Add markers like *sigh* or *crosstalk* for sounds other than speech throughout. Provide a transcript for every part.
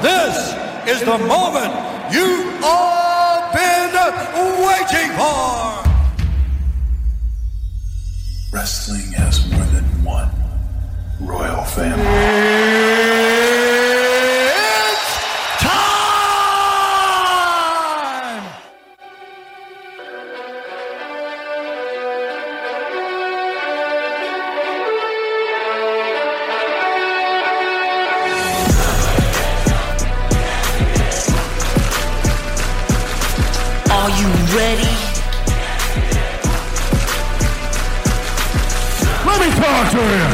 This is the moment you've all been waiting for. Wrestling has more than one royal family. Me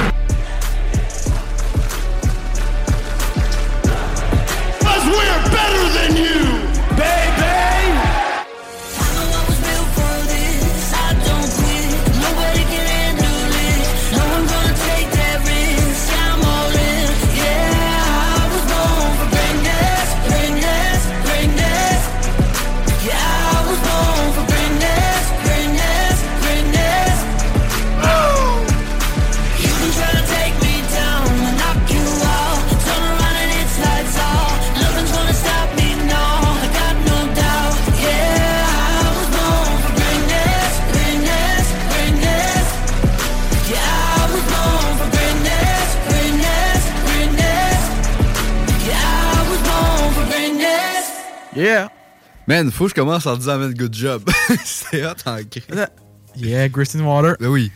Man, faut que je commence en disant, man, good job. *laughs* C'est hot en cri. Yeah, Grist in Water. Ben oui.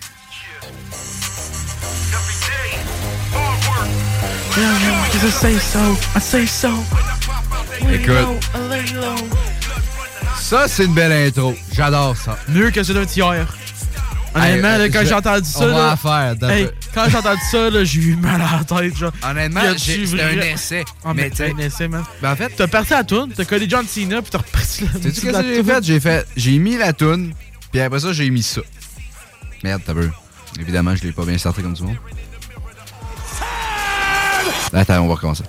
Écoute, ça, c'est une belle intro. J'adore ça. Mieux que celui d'un tiers. Honnêtement, Hey, là, quand je- j'ai entendu ça, on va là, faire, hey, quand j'ai entendu ça, là, j'ai eu mal à la tête. Genre. Honnêtement, c'était un essai. Ah, Mais un essai, man. Ben en fait, T'as parti la toune, t'as collé John Cena, puis t'as reparti la sais-tu la qu'est-ce que j'ai fait? J'ai fait, j'ai mis la toune, puis après ça, j'ai mis ça. Merde, t'as peu. Évidemment, je l'ai pas bien sorti comme tout le monde. Attends, on va recommencer.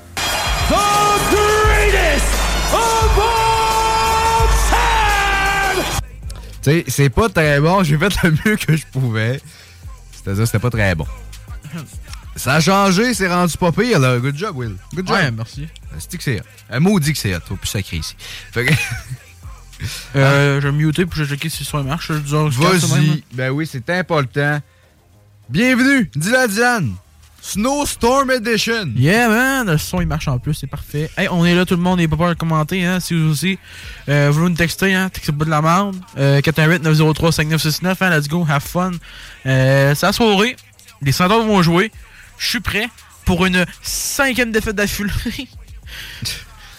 Sais, c'est pas très bon. J'ai fait le mieux que je pouvais. C'est-à-dire, c'était pas très bon. Ça a changé, c'est rendu pas pire, là. Good job, Will. Good job. Ouais, merci. C'est que c'est hot. Un mot dit que c'est hot. Faut plus sacrer ici. Fait que, *laughs* Euh, je vais me muter vais checker si le marche. Ça même, vas-y. Ben oui, c'est important. Bienvenue, Dylan Dylan. Snowstorm Edition. Yeah, man, le son il marche en plus, c'est parfait. Hey, on est là, tout le monde, n'ayez pas peur de commenter, hein, si vous aussi. Euh, vous voulez nous texter, hein, textez pas de la merde. Euh, 418-903-5969, hein, let's go, have fun. Euh, c'est la soirée, les Centaures vont jouer. Je suis prêt pour une cinquième défaite d'affilée. *laughs*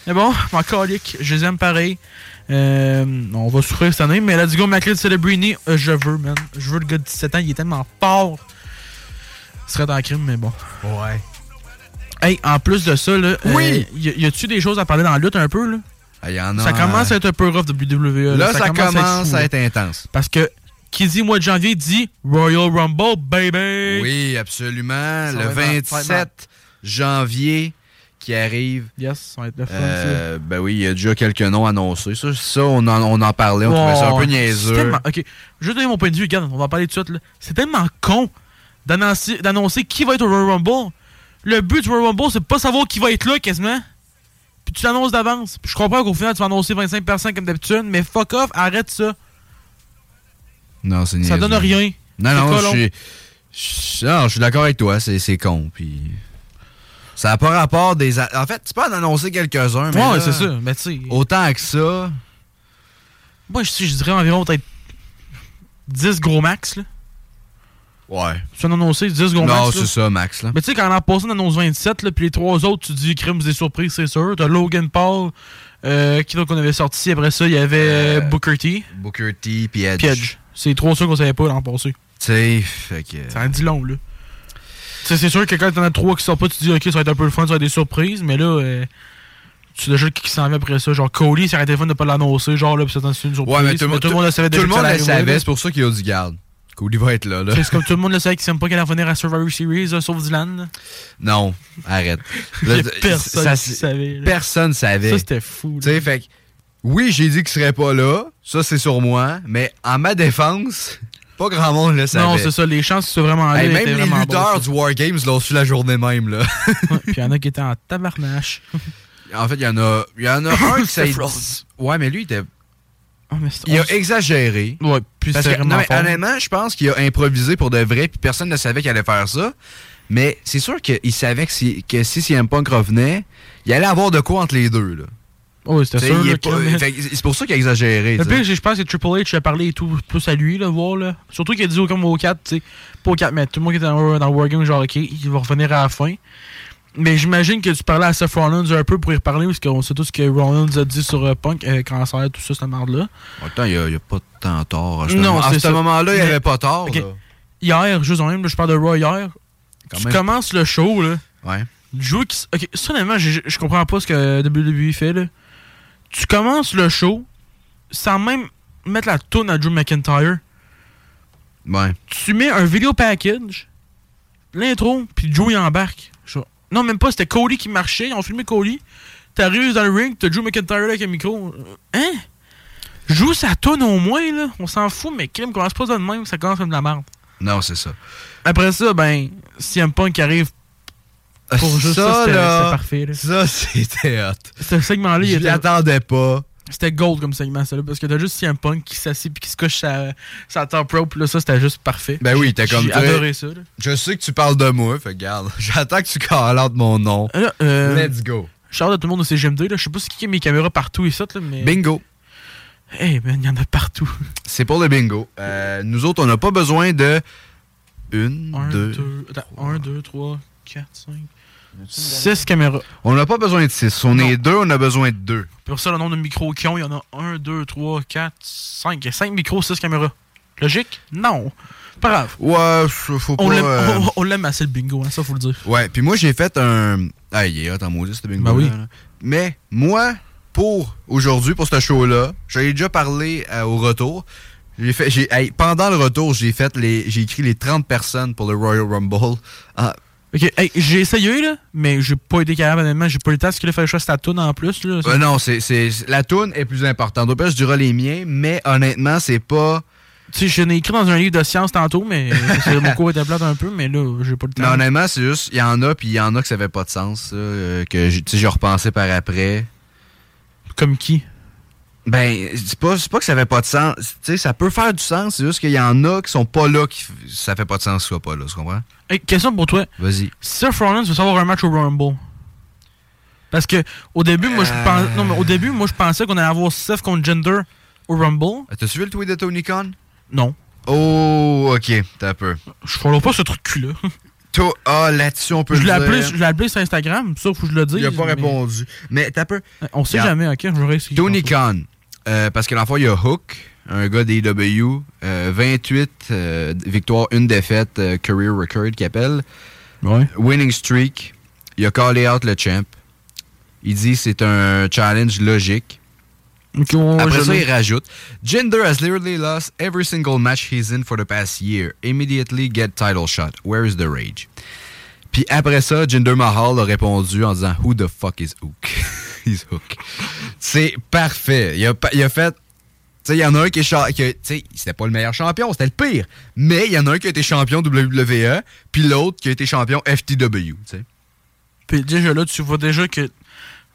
mais bon, mon colique, je les aime pareil. Euh, on va souffrir cette année, mais let's go, McLeod Celebrini, euh, je veux, man. Je veux le gars de 17 ans, il est tellement fort. Serait dans le crime, mais bon. Ouais. Hey, en plus de ça, là, Oui! euh, y, y a-tu des choses à parler dans la lutte un peu, là? Il y en a. Ça commence à être un peu rough WWE. Là, ça, commence fou, à là. être intense. Parce que qui dit mois de janvier dit Royal Rumble, baby! Oui, absolument. Ça le va être- ça va être 27 janvier qui arrive. Yes, ça va être le fun, Euh, ben oui, il y a déjà quelques noms annoncés. Ça, ça on, en, on en parlait, on trouvait ça un peu niaiseux. tellement- Ok, je vais donner mon point de vue, regarde, on va en parler tout de suite. là. C'est tellement con d'annoncer qui va être au Royal Rumble. Le but du Royal Rumble, c'est pas savoir qui va être là quasiment. Puis tu l'annonces d'avance. Puis je comprends qu'au final, tu vas annoncer 25 personnes comme d'habitude, mais fuck off, arrête ça. Non, c'est Ça donne rien. Non, non, je suis. je- non, je suis d'accord avec toi, c'est con. Puis. Ça n'a pas rapport des. En fait, tu peux en annoncer quelques-uns, mais. Ouais, c'est ça. Mais tu sais. Autant que ça. Moi, je, je dirais environ peut-être 10 gros max, là. Ouais. Tu viens d'annoncer 10 gros non, c'est ça, Max. Là. Mais tu sais, quand on a passé on annonce 27, là, puis les trois autres, tu dis crime des surprises, c'est sûr. T'as Logan Paul, euh, qui donc on avait sorti? Après ça, il y avait Euh, Booker T, Booker T, puis Edge. Edge. C'est les trois ceux qu'on savait pas l'an passé. Tu sais, fait que. Ça en dit long, là. Tu sais, c'est sûr que quand t'en as trois qui sortent pas, tu te dis, ok, ça va être un peu le fun, ça va être des surprises, mais là, euh, tu sais déjà qui s'en vient après ça. Genre, Cody, ça aurait été le fun de pas l'annoncer, genre, là, puis c'est une surprise. Ouais, mais tout, le monde- tout le monde le savait tout déjà le que monde ça le savait, c'est pour ça qu'il a dit garde. Cody va être là, là. C'est comme tout le monde le savait qu'ils s'aiment pas qu'elle allait revenir à Survivor Series, là, sauf Dylan. Non, arrête. *laughs* Là, personne ça, qui savait. là. Personne savait. Ça, c'était fou. Tu sais, fait oui, j'ai dit qu'il serait pas là. Ça, c'est sur moi. Mais en ma défense, pas grand monde le savait. Non, c'est ça, les chances c'est vraiment Hey, même les lutteurs bonnes. du War Games l'ont su la journée même, là. Ouais, *laughs* Puis il y en a qui étaient en tabarnache. en fait, il y en a, il y en a un *laughs* qui s'est. Ouais, mais lui, il était. Ah, Il a on- exagéré. Ouais, puis Parce c'est que, non, vraiment mais fort. honnêtement, je pense qu'il a improvisé pour de vrai, puis personne ne savait qu'il allait faire ça. Mais c'est sûr qu'il savait que si, que si CM Punk revenait, il allait avoir de quoi entre les deux. Là. C'était T'sais, sûr. c'est pour ça qu'il a exagéré. Le pire, je pense que Triple H a parlé et tout plus à lui, là, voir, là. Surtout qu'il a dit au comme au 4, tu sais. Pas au 4, mais tout le monde qui était dans, dans le Wargame, genre, ok, il va revenir à la fin. Mais j'imagine que tu parlais à Seth Rollins un peu pour y reparler, parce qu'on sait tout ce que Rollins a dit sur euh, Punk, euh, cancer, tout ça, cette merde-là. En même temps, il n'y a, pas tant tort. Non, à c'est ce moment-là, il n'y avait pas tort. Hier, juste en même, là, je parle de Raw hier. Quand tu même. commences le show, là. Ouais. Joe qui. Ok, ça, honnêtement, je, comprends pas ce que WWE fait, là. Tu commences le show sans même mettre la toune à Drew McIntyre. Ouais. Tu mets un vidéo package, l'intro, puis Joe il embarque. Je Non, même pas, c'était Cody qui marchait. Ils ont filmé Cody. T'arrives dans le ring, t'as Drew McIntyre avec un micro. Hein? Joue sa toune au moins, là. On s'en fout, mais crime, commence pas ça de même, ça commence comme de la merde. Non, c'est ça. Après ça, ben, si un punk qui arrive pour juste ça, là, c'était parfait. là. Ça, *laughs* c'était hot. Ce segment-là, il Je était. m'y attendais pas. C'était gold comme segment, ça, là, parce que t'as juste CM Punk qui s'assied puis qui se couche sa, sa top rope, là, ça, c'était juste parfait. Ben oui, t'as J'ai comme J'ai adoré ça, là. Je sais que tu parles de moi, fait garde. *laughs* J'attends que tu out mon nom. Là, euh, Let's go. Shout out à tout le monde de CGM2, là. Je sais pas c'est qui a mes caméras partout et ça, là, mais. Bingo. Hey, man, il y en a partout. C'est pour le bingo. Euh, nous autres, on n'a pas besoin de. Une, 1, deux. 2, 1, 2, 3, 4, 5, 6 caméras. On n'a pas besoin de six. On est deux, on a besoin de deux. Pour ça, le nombre de micros qu'ils ont, il y en a 1, 2, 3, 4, 5. Il y a 5 micros, 6 caméras. Logique? Non. Pas grave. Ouais, faut pas. On l'aime euh, on- l'aime assez le bingo, hein, ça faut le dire. Ouais, puis moi, j'ai fait un. Ah, il est hot en maudit, ce bingo. Ben oui. là. Mais moi, pour aujourd'hui, pour ce show-là, j'avais déjà parlé euh, au retour. J'ai fait, j'ai, hey, pendant le retour, j'ai fait les, j'ai écrit les 30 personnes pour le Royal Rumble. Ah, Ok, hey, j'ai essayé, là, mais j'ai pas été capable, honnêtement. J'ai pas eu le temps, parce qu'il a fallu choisir ta toune en plus, là. euh, non, c'est, c'est, la toune est plus importante. Au pire, je dirais les miens, mais honnêtement, c'est pas. Tu sais, je l'ai écrit dans un livre de science tantôt, mais *laughs* mon cours était plate un peu, mais là, j'ai pas le temps. Non, honnêtement, c'est juste, il y en a, puis il y en a que ça fait pas de sens, ça, euh, que j'ai- tu sais, j'ai repensé par après. Comme qui? Ben, c'est pas, pas que ça fait pas de sens. Tu sais, ça peut faire du sens, c'est juste qu'il y en a qui sont pas là, qui, ça fait pas de sens qu'ils soient pas là, tu comprends? Hey, question pour toi. Vas-y. Seth Rollins veut savoir un match au Rumble. Parce que au début, moi je pensais. Non, mais au début, moi je pensais qu'on allait avoir Seth contre Gender au Rumble. Euh, T'as suivi le tweet de Tony Khan? Non. Oh, ok, t'as peu. Je follow pas ce truc-là. *laughs* Toi, ah, là-dessus, on peut Je le dire. je l'ai appelé sur Instagram, ça faut que je le dise. Il a pas mais- répondu. Mais t'as peu. On sait jamais, ok? Je. Tony Khan. Euh, parce que l'enfant, il y a Hook, un gars des AEW, euh, 28 euh, victoires, une défaite, euh, career record qu'il appelle. Ouais. Winning streak. Il a callé out le champ. Il dit c'est un challenge logique. Après ça, il rajoute Jinder has literally lost every single match he's in for the past year. Immediately get title shot. Where is the rage? Puis après ça, Jinder Mahal a répondu en disant Who the fuck is Hook? *laughs* C'est parfait. Il a, fait. Tu sais, il y en a un qui est cha- qui a- Tu sais, c'était pas le meilleur champion, c'était le pire. Mais il y en a un qui a été champion WWE, puis l'autre qui a été champion FTW. Puis déjà là, tu vois déjà que.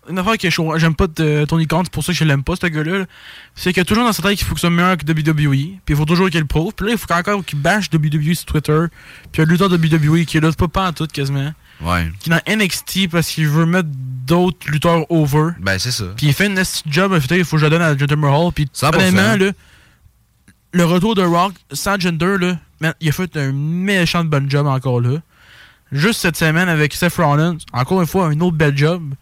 Une affaire que j'aime pas de Tony c'est pour ça que je l'aime pas, ce gars-là. là. C'est qu'il y a toujours dans sa tête qu'il faut que ce soit meilleur que WWE. Puis il faut toujours qu'il le prouve. Puis là, il faut encore qu'il bâche WWE sur Twitter. Puis le lutteur WWE qui est là, pas pas en tout quasiment. Ouais. qui est dans NXT parce qu'il veut mettre d'autres lutteurs over. Ben, c'est ça. Puis il fait une job, il faut que je le donne à Jinder Mahal. Puis 100%. honnêtement, là, le retour de Rock sans Jinder, là, man, il a fait un méchant de bon job encore là. Juste cette semaine avec Seth Rollins, encore une fois, un autre bel job.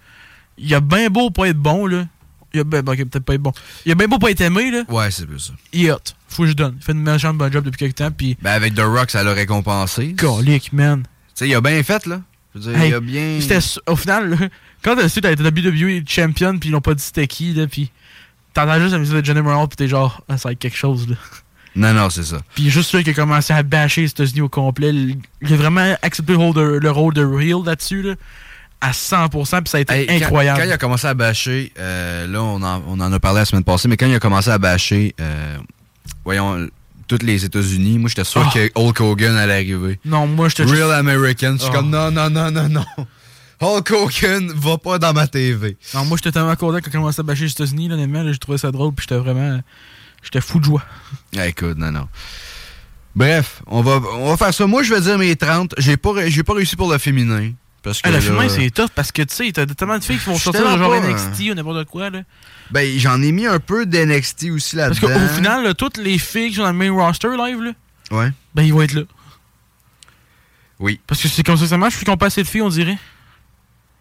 Il a bien beau pas être bon, là. Il a ben, ok, peut-être pas être bon. Il a bien beau pas être aimé, là. Ouais, c'est plus ça. Il est hot. Faut que je donne. Il fait une méchante bonne job depuis quelques temps, puis... Ben, avec The Rock, ça l'a récompensé. Tu Colique, man. sais, il a bien fait, là. Je veux dire, Hey, il a bien. Au final, là, quand t'as su que t'as été WWE champion puis ils l'ont pas dit c'était qui, là, puis t'entends juste la musique de Johnny Morale puis t'es genre, ah, ça va être quelque chose, là. Non, non, c'est ça. Puis juste là qui a commencé à bâcher les États-Unis au complet, il a vraiment accepté le rôle de, le rôle de Real là-dessus, là, à 100%, puis ça a été Hey, quand- incroyable. Quand, il a commencé à bâcher, euh, là, on en, on en a parlé la semaine passée, mais quand il a commencé à bâcher, euh, voyons, les États-Unis, moi, j'étais sûr Oh. que Hulk Hogan allait arriver. Non, moi, te Real American. Je suis Oh. comme, non, non, non, non, non. Hulk Hogan va pas dans ma TV. Non, moi, j'étais tellement content quand a commencé à bâcher les États-Unis, là, honnêtement, j'ai trouvé ça drôle, puis j'étais vraiment. J'étais fou de joie. *laughs* Ah, écoute, non, non. Bref, on va, on va faire ça. Moi, je vais dire mes 30. J'ai pas, j'ai pas réussi pour le féminin. Parce que Ah, le là, féminin, c'est tough parce que, tu sais, t'as tellement de filles qui vont sortir genre pas, NXT ou n'importe quoi, là. Ben, j'en ai mis un peu d'NXT aussi Parce là-dedans. qu'au final, là, toutes les filles qui sont dans le main roster live, là, Ouais. ben, ils vont être là. Oui. Parce que c'est comme ça que ça marche, puis qu'on pas assez de filles, on dirait.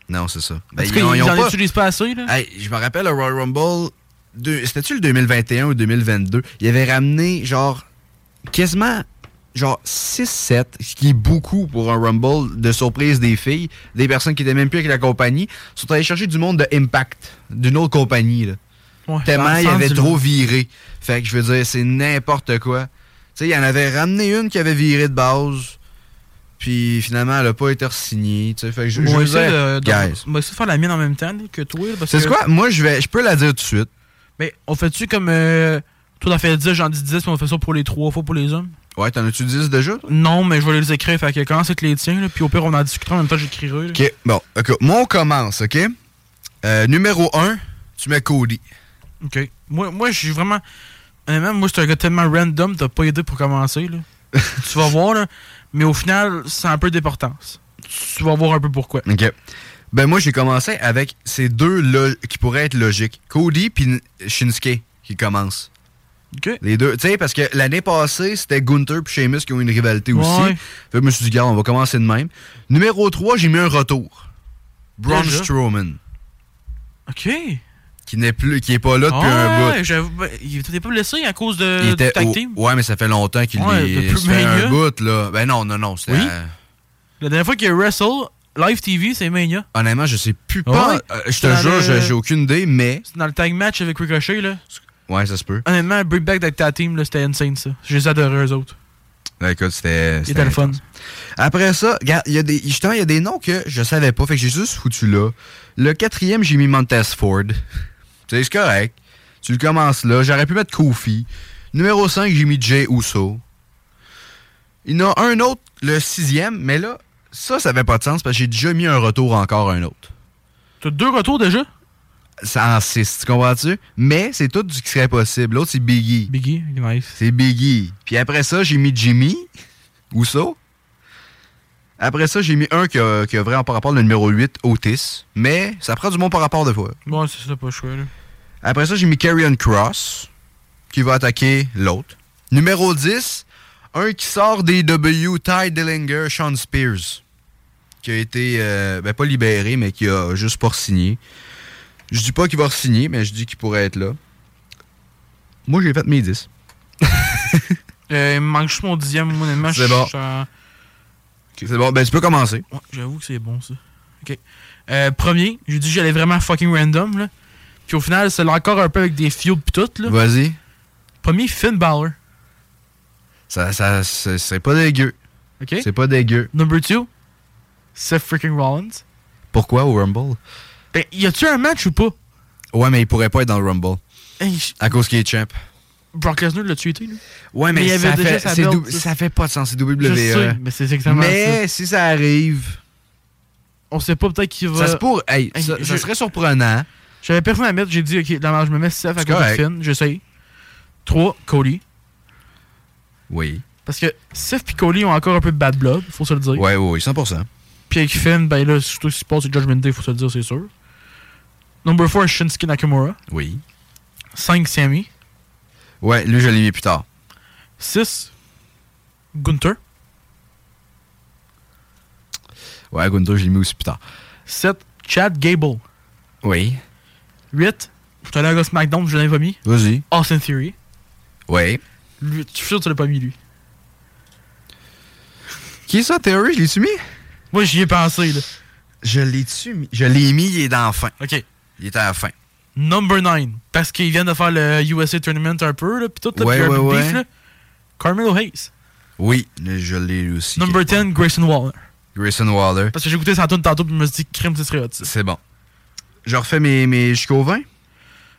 Non, c'est ça. En Ben, ils ont- ils ils ont en pas- utilisent pas assez, là. Hey, je me rappelle, le Royal Rumble, deux- c'était-tu le 2021 ou 2022? Il avait ramené, genre, quasiment, genre, 6-7, ce qui est beaucoup pour un Rumble de surprise des filles, des personnes qui étaient même plus avec la compagnie, sont allés chercher du monde de Impact, d'une autre compagnie, là. Ouais, Tellement il avait trop viré. Fait que je veux dire, c'est n'importe quoi. Tu sais, il en avait ramené une qui avait viré de base. Puis finalement, elle a pas été re-signée. Tu sais, fait que je, je On va veux dire, de, de- guys. on va essayer de faire la mienne en même temps que toi. C'est que- quoi? Moi, je vais, je peux la dire tout de suite. Mais on fait-tu comme. Euh, toi, t'en fais 10, j'en dis 10, puis on fait ça pour les 3 fois pour les hommes? Ouais, t'en as-tu 10 déjà? Non, mais je vais les écrire. Fait que commence avec les tiens, là, puis au pire, on en discutera en même temps, j'écrirai. Ok, bon, ok. Moi, on commence, ok? Euh, numéro 1, tu mets Cody. Ok. Moi, moi je suis vraiment. Honnêtement, moi, je suis un gars tellement random, t'as pas aidé pour commencer, là. *laughs* tu vas voir, là. Mais au final, c'est un peu d'importance. Tu vas voir un peu pourquoi. Ok. Ben, moi, j'ai commencé avec ces deux qui pourraient être logiques. Cody puis Shinsuke qui commencent. Les deux. Tu sais, parce que l'année passée, c'était Gunther puis Sheamus qui ont une rivalité aussi. Fait que je me suis dit, gars, on va commencer de même. Numéro 3, j'ai mis un retour. Braun Déjà? Strowman. Ok. Qui n'est plus, qui est pas là depuis un bout. ben, il était pas blessé à cause de, Il était tag au-. Ouais, mais ça fait longtemps qu'il Ouais, est. fait un bout, là. Ben non, non, non. Oui? euh, La dernière fois qu'il a wrestle, live TV, c'est Mania. honnêtement, je sais plus Ouais. pas. Euh, je te jure, le- j'ai aucune idée, mais. C'est dans le tag match avec Ricochet, là. Ouais, ça se peut. Honnêtement, Bring Back avec ta team, là, c'était insane, ça. Je les adorais, eux autres. Ben, écoute, c'était. C'était le fun. Après ça, regarde, il y a des, justement, il y a des noms que je savais pas, fait que j'ai juste foutu là. Le quatrième, j'ai mis Montez Ford. *laughs* tu sais, c'est correct. Tu le commences là. J'aurais pu mettre Kofi. Numéro 5, j'ai mis Jay Uso. Il y en a un autre, le sixième, mais là, ça, ça avait pas de sens parce que j'ai déjà mis un retour encore un autre. T'as deux retours déjà? C'est en 6, tu comprends-tu? Mais c'est tout du qui serait possible. L'autre, c'est Biggie. Biggie, nice. C'est Biggie. Puis après ça, j'ai mis Jimmy. Uso. Après ça, j'ai mis un qui a, qui a vraiment par rapport le numéro 8, Otis. Mais ça prend du bon par rapport de fois. Bon, c'est ça, pas chouette. Après ça, j'ai mis Carrion Cross, qui va attaquer l'autre. Numéro 10, un qui sort des W, Ty Dillinger, Sean Spears, qui a été, euh, ben pas libéré, mais qui a juste pas signé. Je dis pas qu'il va signer, mais je dis qu'il pourrait être là. Moi, j'ai fait mes 10. *laughs* Euh, il me manque juste mon dixième, moi, honnêtement. C'est bon. C'est bon, ben tu peux commencer. Ouais, j'avoue que c'est bon, ça. OK. Euh, premier, j'ai dit que j'allais vraiment fucking random, là. Puis au final, c'est encore un peu avec des feuds pis tout, là. Vas-y. Premier, Finn Balor. Ça, ça, c'est c'est pas dégueu. OK? C'est pas dégueu. Number two, Seth freaking Rollins. Pourquoi au Rumble? Ben, y a-tu un match ou pas? Ouais, mais il pourrait pas être dans le Rumble. Hey, À cause qu'il est champ. Brock Lesnar l'a tué, là. Ouais, Mais il y avait ça, déjà fait, sa ça. fait pas de sens, c'est WWE. Je sais, mais c'est exactement mais ça. si ça arrive, On sait pas, peut-être qu'il va... ça se pourrait. Hey, Hey, ça, je- ça serait surprenant. J'avais personne à mettre, j'ai dit, OK, je me mets Seth à cause de. Finn, j'essaye. 3, Cody. Oui. Parce que Seth et Cody ont encore un peu de bad blood, faut se le dire. Ouais, ouais, ouais, 100%. Puis avec Finn, ben là, surtout ce qui se passe, c'est Judgment Day, faut se le dire, c'est sûr. Number 4, Shinsuke Nakamura. Oui. 5, Sammy. Ouais, lui, je l'ai mis plus tard. 6, Gunther. Ouais, Gunther, je l'ai mis aussi plus tard. 7, Chad Gable. Oui. 8, je suis allé à SmackDown, je l'avais pas mis. Vas-y. Austin Theory. Ouais. Lui, je suis sûr que tu l'as pas mis, lui. Qui est ça, Theory? Je l'ai-tu mis? Moi, j'y ai pensé, là. Je l'ai-tu mis? Je l'ai mis, il est dans la fin. OK. Il est à la fin. Number 9. Parce qu'ils viennent de faire le USA Tournament un peu, là, pis tout, là, Ouais, beef, là. Carmelo Hayes. Oui, je l'ai aussi. Number 10, Grayson Waller. Grayson Waller. Parce que j'ai écouté sa tune tantôt, pis je me suis dit, crime, ce serait hot. C'est bon. Je refais mes, mes jusqu'au 20.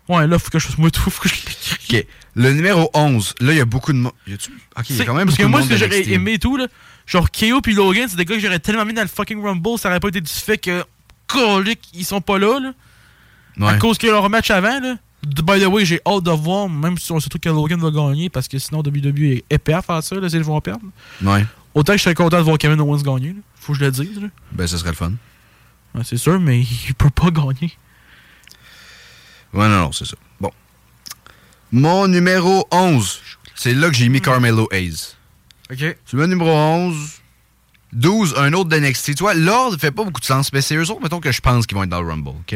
Ouais, là, faut que je fasse moi tout, faut que je l'écris. OK. Le numéro 11. Là, il y a beaucoup de monde. Y? OK, il y a quand même Parce beaucoup que moi, ce que j'aurais aimé et tout, là, genre KO puis Logan, c'est des gars que j'aurais tellement mis dans le fucking Rumble, ça aurait pas été du fait que, colique, ils sont pas là, là. À cause que leur match avant, là. By the way, j'ai hâte de voir, même si on sait tout que Logan va gagner, parce que sinon WWE est épais à faire ça, là, s'ils vont perdre. Ouais. Autant que je serais content de voir Kevin Owens gagner, là. Faut que je le dise, là. Ben, ce serait le fun. Ouais, c'est sûr, mais *laughs* il peut pas gagner. Ouais, non, non, c'est ça. Bon. Mon numéro 11. C'est là que j'ai mis Carmelo Hayes. Ok. Tu mets numéro 11. 12, un autre d'NXT. Tu vois, l'ordre fait pas beaucoup de sens, mais c'est eux autres, mettons, que je pense qu'ils vont être dans le Rumble, OK?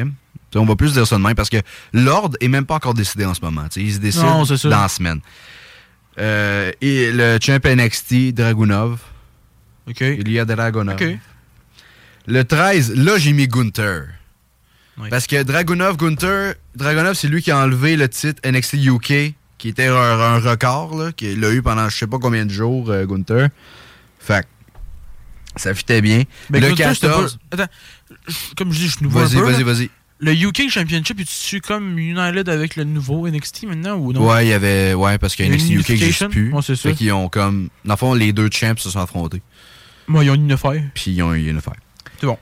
On va plus dire ça de même parce que l'ordre est même pas encore décidé en ce moment. Il se décide Non, dans la semaine. Euh, et le champ NXT, Dragunov. Ok. Il y a Dragunov. Ok. Le 13, là, j'ai mis Gunther. Oui. Parce que Dragunov, Gunther, Dragunov, c'est lui qui a enlevé le titre NXT UK, qui était un, un record, qu'il a eu pendant je sais pas combien de jours, euh, Gunther. Fait ça fitait bien. Ben, le Gunther, c'était 14, pas- Attends, comme je dis, je suis nouveau. vas-y, vas-y, vas-y. Le UK Championship, est-tu comme United avec le nouveau NXT maintenant ou non? Ouais, il y avait. Ouais, parce que Il y NXT UK n'existe plus. Ouais, c'est ça. Fait qu'ils ont comme. Dans le fond, les deux champs se sont affrontés. Moi, ils ont une affaire. Puis ils ont eu une affaire. C'est bon.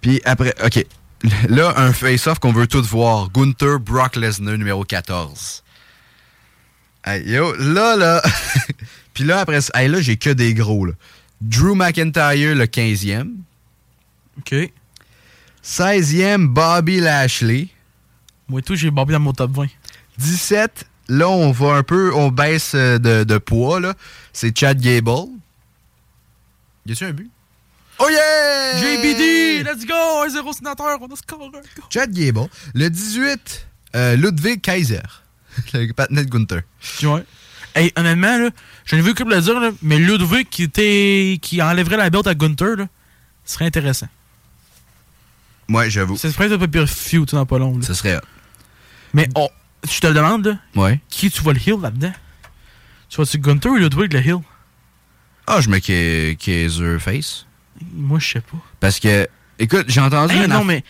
Puis après, OK. *laughs* Là, un face-off qu'on veut tous voir. Gunther Brock Lesnar, numéro 14. Hey, yo, là, là. *laughs* Puis là, après ça, hey, là, j'ai que des gros, là. Drew McIntyre, le 15e. Ok. 16e, Bobby Lashley. Moi, tout, j'ai Bobby dans mon top 20. 17, là, on va un peu, on baisse euh, de, de poids, là. C'est Chad Gable. Y a-tu un but? Oh yeah! JBD! Let's go! 1-0 sénateur, on a score! Chad Gable. Le 18, euh, Ludwig Kaiser. *laughs* le patinet de Gunther. Ouais. Hey, honnêtement, là, j'en ai vu couple le dire, là, mais Ludwig qui était. qui enlèverait la belt à Gunther, là, ce serait intéressant. Ouais, j'avoue. Ça se ferait un peu pire feud dans pas long. Ce serait. Mais oh, je te le demande, là, Ouais. qui tu vois le heal là-dedans? Tu vois-tu Gunther ou Ludwig le heal? Ah, je mets Ka- Kaiser face. Moi, je sais pas. Parce que, écoute, j'ai entendu. Hey, non, mais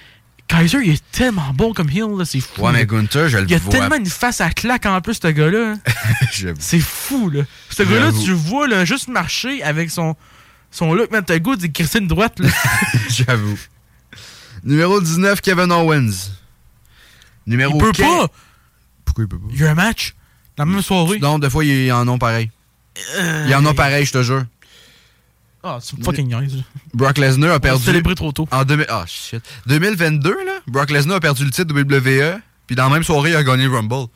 Kaiser, il est tellement bon comme heal, là, c'est fou. Ouais, mais Gunther, je le Il a vois. tellement une face à claque en plus, ce gars-là. hein. *laughs* J'avoue. C'est fou, là. Ce gars-là, tu le vois, là, juste marcher avec son, son look, t'as le goût de crisser une droite, là. *laughs* J'avoue. Numéro 19, Kevin Owens. Numéro Il peut 15 pas! Pourquoi il peut pas? Il y a un match, la même soirée. Non, des fois, ils en ont pareil. Ils en ont pareil, je te jure. Ah, c'est fucking nice. Brock Lesnar a perdu. célébré trop tôt. En 2000 ah, shit. 2022, là, Brock Lesnar a perdu le titre de WWE, puis dans la même soirée, il a gagné le Rumble.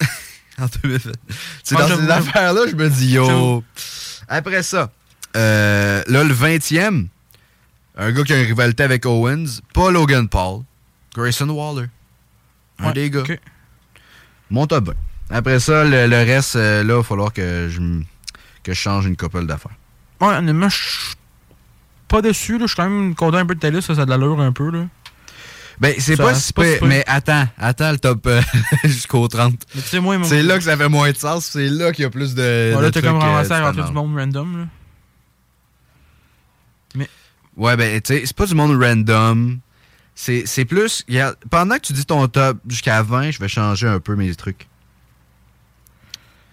*laughs* en 2020. C'est dans j'avoue. ces affaires-là, je me dis, yo. Après ça, euh, là, le 20e, un gars qui a une rivalité avec Owens, pas Logan Paul, Grayson Waller. Un Ouais, des gars. Mon top 20. Après ça, le, le reste, euh, là, il va falloir que je, que je change une couple d'affaires. Ouais, honnêtement, je suis pas déçu, là. Je suis quand même content un peu de ta liste, ça, ça a de l'allure un peu, là. Ben, c'est pas si pas si mais attends, attends le top euh, *laughs* jusqu'au 30. Mais tu sais, moi, mon. C'est là que ça fait moins de sens, c'est là qu'il y a plus de. Ouais, là, t'as comme euh, ramassé à rentrer du monde random, là. Ouais, ben, tu sais, c'est pas du monde random. C'est plus. regarde, pendant que tu dis ton top jusqu'à 20, je vais changer un peu mes trucs.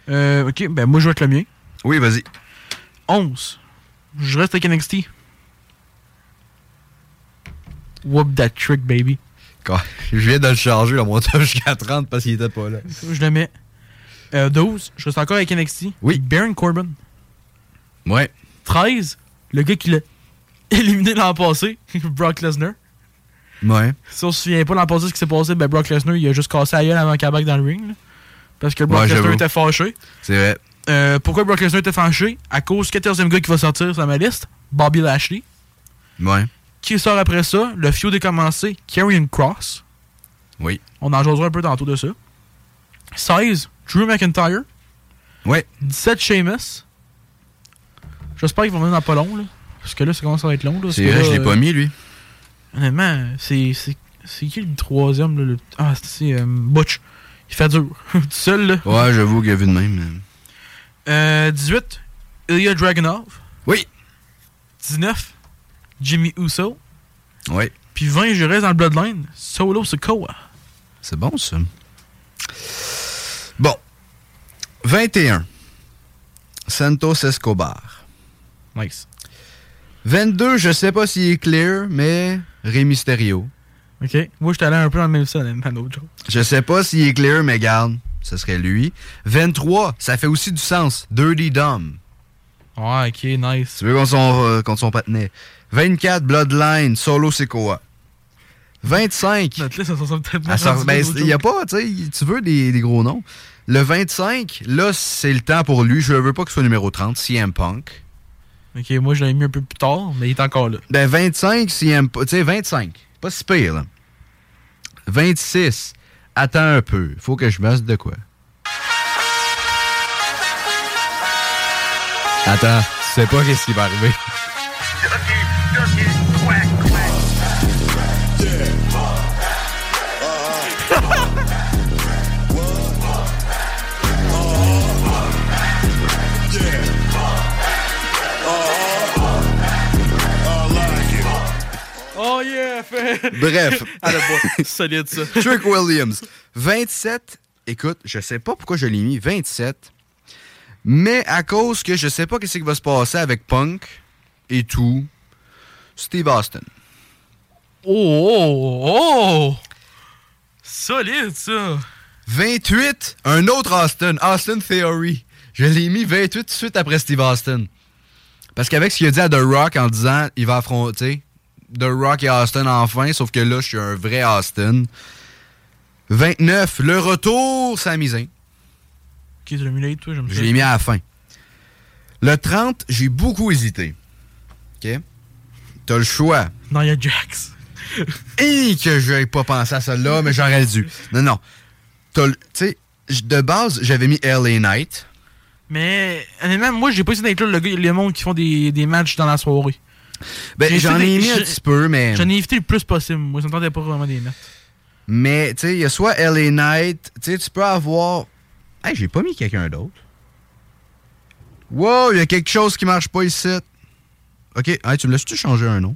Euh, ok, ben moi, je vais être le mien. Oui, vas-y. 11. Je reste avec NXT. Whoop that trick, baby. Quoi, Je viens de le changer, là, mon top jusqu'à 30 parce qu'il était pas là. Je le mets. Euh, 12. Je reste encore avec NXT. Oui. Baron Corbin. Ouais. 13. Le gars qui l'a. *laughs* éliminé l'an passé, *laughs* Brock Lesnar. Ouais. Si on se souvient pas l'an passé ce qui s'est passé, ben Brock Lesnar il a juste cassé la gueule avant qu'il back dans le ring. là. Parce que Brock Ouais, Lesnar était fâché. C'est vrai. Euh, pourquoi Brock Lesnar était fâché? À cause du 14e gars qui va sortir sur ma liste, Bobby Lashley. Ouais. Qui sort après ça? Le feud est commencé, Karrion Cross. Oui. On en jasera un peu tantôt de ça. 16, Drew McIntyre. Ouais. 17, Sheamus. J'espère qu'ils vont venir dans pas long. Là, parce que là, ça commence à être long. C'est vrai, là, je l'ai euh, pas mis, lui. Honnêtement, c'est. c'est- C'est qui le troisième là, le... Ah, c'est euh, Butch. Il fait dur. *laughs* Tout seul, là. Ouais, j'avoue qu'il y a vu de même. Euh, 18, Ilya Dragunov. Oui. 19, Jimmy Uso. Ouais. Puis 20, je reste dans le Bloodline, Solo Sokoa. C'est bon, ça. Bon. 21. Santos Escobar. Nice. 22, je sais pas s'il est clear, mais Rey Mysterio. Ok. Moi, j'étais allé un peu dans le même sens, dans l'autre chose. Je sais pas s'il est clear, mais garde, ce serait lui. 23, ça fait aussi du sens. Dirty Dom. Ouais, ok, nice. Tu veux contre son, euh, son patinet. 24, Bloodline, Solo Sequoia. 25. Notre liste, ça ressemble tellement Ah, ben, il y a choses. pas, tu sais, tu veux des, des gros noms. Le 25, là, c'est le temps pour lui. Je veux pas qu'il soit numéro 30, CM Punk. Ok, moi, je l'avais mis un peu plus tard, mais il est encore là. Ben, 25, CM Punk. Tu sais, 25. Pas si pire, là. 26. Attends un peu. Faut que je masse de quoi. Attends, tu sais pas qu'est-ce qui va arriver. Bref. *laughs* Solide, ça. Trick Williams. 27. Écoute, je sais pas pourquoi je l'ai mis 27. Mais à cause que je sais pas qu'est-ce qui va se passer avec Punk et tout. Steve Austin. Oh, oh, oh! Solide, ça. 28. Un autre Austin. Austin Theory. Je l'ai mis 28 tout de suite après Steve Austin. Parce qu'avec ce qu'il a dit à The Rock en disant il va affronter The Rock et Austin enfin, sauf que là, je suis un vrai Austin. 29. Le retour, Sami Zayn. Ok, tu l'as mis là, toi, j'aime. Je l'ai mis à la fin. Le 30, j'ai beaucoup hésité. OK? T'as le choix. Non, il y a Jax. Et que j'avais pas pensé à celle-là, mais j'aurais dû. Non, non. Tu sais, de base, j'avais mis LA Knight. Mais, honnêtement, moi, j'ai pas essayé d'être là, le les mondes qui font des, des matchs dans la soirée. Ben, j'en ai mis un petit peu, mais. J'en ai évité le plus possible. Moi, ça me tentait pas vraiment des mettre. Mais, tu sais, il y a soit LA Knight. Tu sais, tu peux avoir. Hey, j'ai pas mis quelqu'un d'autre. Wow, il y a quelque chose qui marche pas ici. Ok, hey, tu me laisses-tu changer un nom?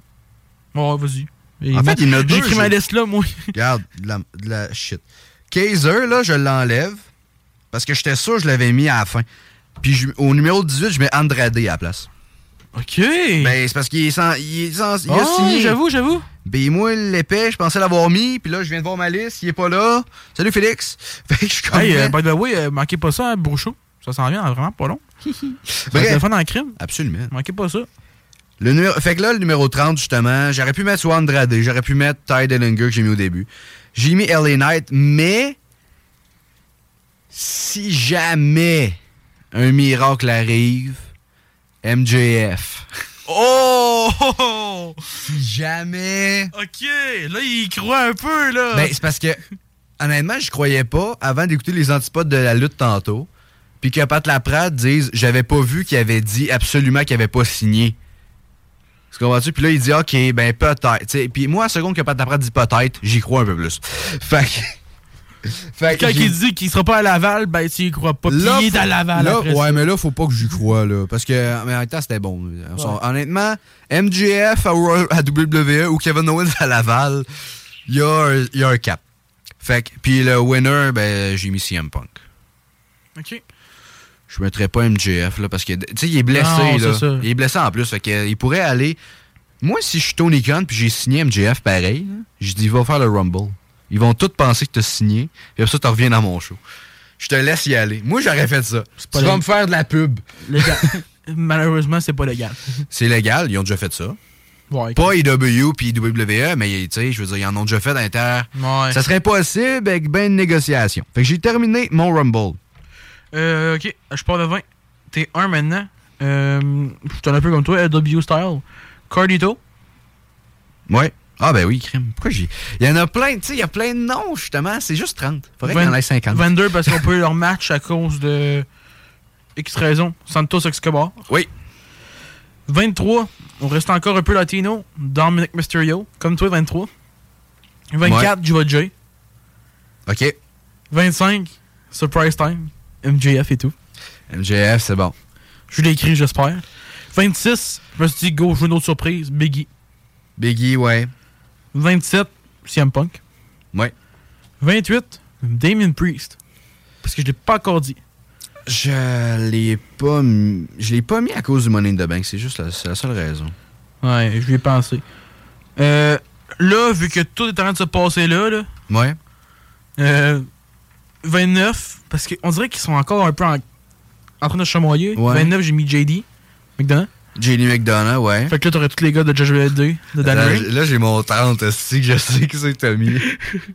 Ouais, vas-y. En fait, il y en a deux, *laughs* J'ai écrit ma liste là, moi. Regarde, de la, de la shit. Kaiser, là, je l'enlève. Parce que j'étais sûr que je l'avais mis à la fin. Puis je- au numéro 18, je mets Andrade à la place. Ok. Ben, c'est parce qu'il est sans, il est sans, il a Ah, signé. j'avoue, j'avoue. Ben, moi, l'épais, je pensais l'avoir mis. Puis là, je viens de voir ma liste. Il est pas là. Salut, Félix. *laughs* Fait que je suis comme. Hey, mais- by the way, euh, manquez pas ça, hein, Brouchot. Ça s'en vient dans vraiment pas long. *laughs* Bref. Bref. téléphone en crime. Absolument. Manquez pas ça. Le numéro, fait que là, le numéro 30, justement, j'aurais pu mettre soit Andrade, j'aurais pu mettre Ty Dellinger que j'ai mis au début. J'ai mis LA Knight, mais si jamais un miracle arrive, MJF. Oh! Si jamais. Ok, là, il croit un peu, là. Ben, c'est parce que, honnêtement, je croyais pas, avant d'écouter les antipodes de la lutte tantôt, puis que Pat Laprade dise J'avais pas vu qu'il avait dit absolument qu'il avait pas signé. Tu comprends-tu? Puis là, il dit OK, ben peut-être. Puis moi, à la seconde que Pat Laprade dit peut-être, j'y crois un peu plus. Fait que. *laughs* fait que Quand il dit qu'il sera pas à Laval, ben, tu y crois pas. Là, il est à Laval là, après Ouais, ça. mais là, faut pas que j'y croie, là. Parce que, mais en même temps, c'était bon. Honnêtement, MJF à, WWE ou Kevin Owens à Laval, il y, a y a un cap. Fait que, puis le winner, ben, j'ai mis CM Punk. Ok. Je mettrais pas MJF, là, parce que, tu sais, il est blessé, Non, là. Il est blessé en plus, fait que, il pourrait aller. Moi, si je suis Tony Khan puis j'ai signé MJF pareil, je dis, va faire le Rumble. Ils vont tous penser que t'as signé, et après ça, tu reviens dans mon show. Je te laisse y aller. Moi, j'aurais fait ça. Tu vas me faire de la pub. Légal. *laughs* Malheureusement, c'est pas légal. C'est légal, ils ont déjà fait ça. Ouais, Pas IW puis WWE, mais tu sais, je veux dire, ils en ont déjà fait d'inter. Ouais. Ça serait possible avec ben de négociations. Fait que j'ai terminé mon Rumble. Euh, ok, je pars de 20. T'es 1 maintenant. Euh, je suis un peu comme toi, LW style. Cardito. Ouais. Ah ben oui, crime. Pourquoi j'ai. Il y en a plein, tu sais, il y a plein de noms, justement. C'est juste 30. Faudrait qu'il y en ait 50. 22 parce qu'on peut eu leur match à cause de X raison. Santos Escobar. Oui. 23, on reste encore un peu latino. Dominic Mysterio, comme toi, 23. 24, Juva J. OK. 25, Surprise Time. MJF et tout. MJF, c'est bon. Je l'ai écrit, j'espère. 26, je me suis dit, go, je veux une autre surprise. Biggie. Biggie, ouais. 27, CM Punk. Ouais. 28, Damien Priest. Parce que je l'ai pas encore dit. Je l'ai pas mis. Je l'ai pas mis à cause du Money in the Bank, c'est juste la, c'est la seule raison. Ouais, je lui ai pensé. Euh, là, vu que tout est en train de se passer là, là Ouais. euh, 29, parce qu'on dirait qu'ils sont encore un peu en, en train de chamoyer. Ouais. 29, j'ai mis JD McDonough. JD McDonough, ouais. Fait que là, t'aurais tous les gars de Day, de Dan Là, j- là, j'ai mon 30, aussi que je sais que c'est que t'as mis. *laughs*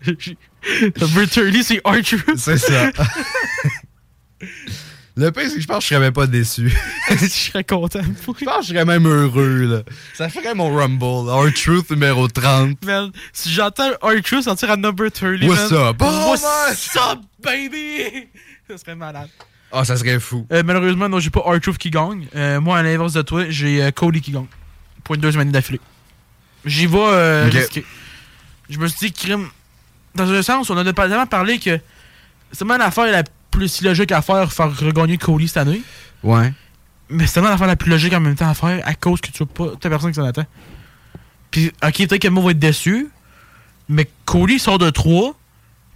Le Turley, c'est Archer. c'est ça. Le pire, c'est que je pense que je serais même pas déçu. *laughs* je serais content. Je pense que je serais même heureux, là. Ça ferait mon Rumble. Our Truth numéro 30. Man, si j'entends Archer sortir à number 30, What's man, up? Oh, What's up, baby? *laughs* Ça serait malade. Ah, ça serait fou. Euh, malheureusement, non, j'ai pas R-Truth qui gagne. Euh, moi, à l'inverse de toi, j'ai euh, Cody qui gagne. Pour une deuxième année d'affilée. J'y vais euh, Ok. risqué. Je me suis dit, crime. Dans un sens, on a tellement parlé que c'est tellement l'affaire la plus logique à faire, faire regagner Cody cette année. Ouais. Mais c'est tellement l'affaire la plus logique en même temps à faire à cause que tu veux pas. T'as personne qui s'en attend. Puis, ok, peut-être que moi va être déçu. Mais Cody sort de 3.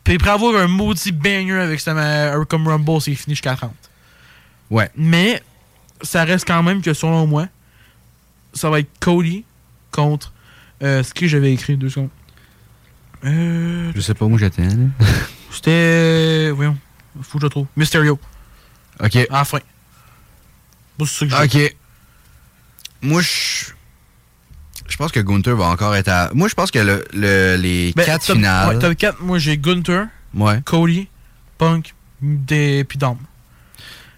Puis après avoir un maudit banger avec sa euh, comme Rumble, c'est fini jusqu'à 30. Ouais. Mais ça reste quand même que selon moi, ça va être Cody contre euh, ce que j'avais écrit deux secondes. Euh, Je sais pas où j'étais, là. *laughs* C'était. Voyons. Faut que je trouve. Mysterio. OK. À la fin. Moi, c'est ça que j'ai. OK. Moi, je... Je pense que Gunther va encore être à... Moi, je pense que le, le- les Ben, quatre top- finales... Ouais, top 4, moi j'ai Gunther, Ouais. Cody, Punk, des, puis Dom.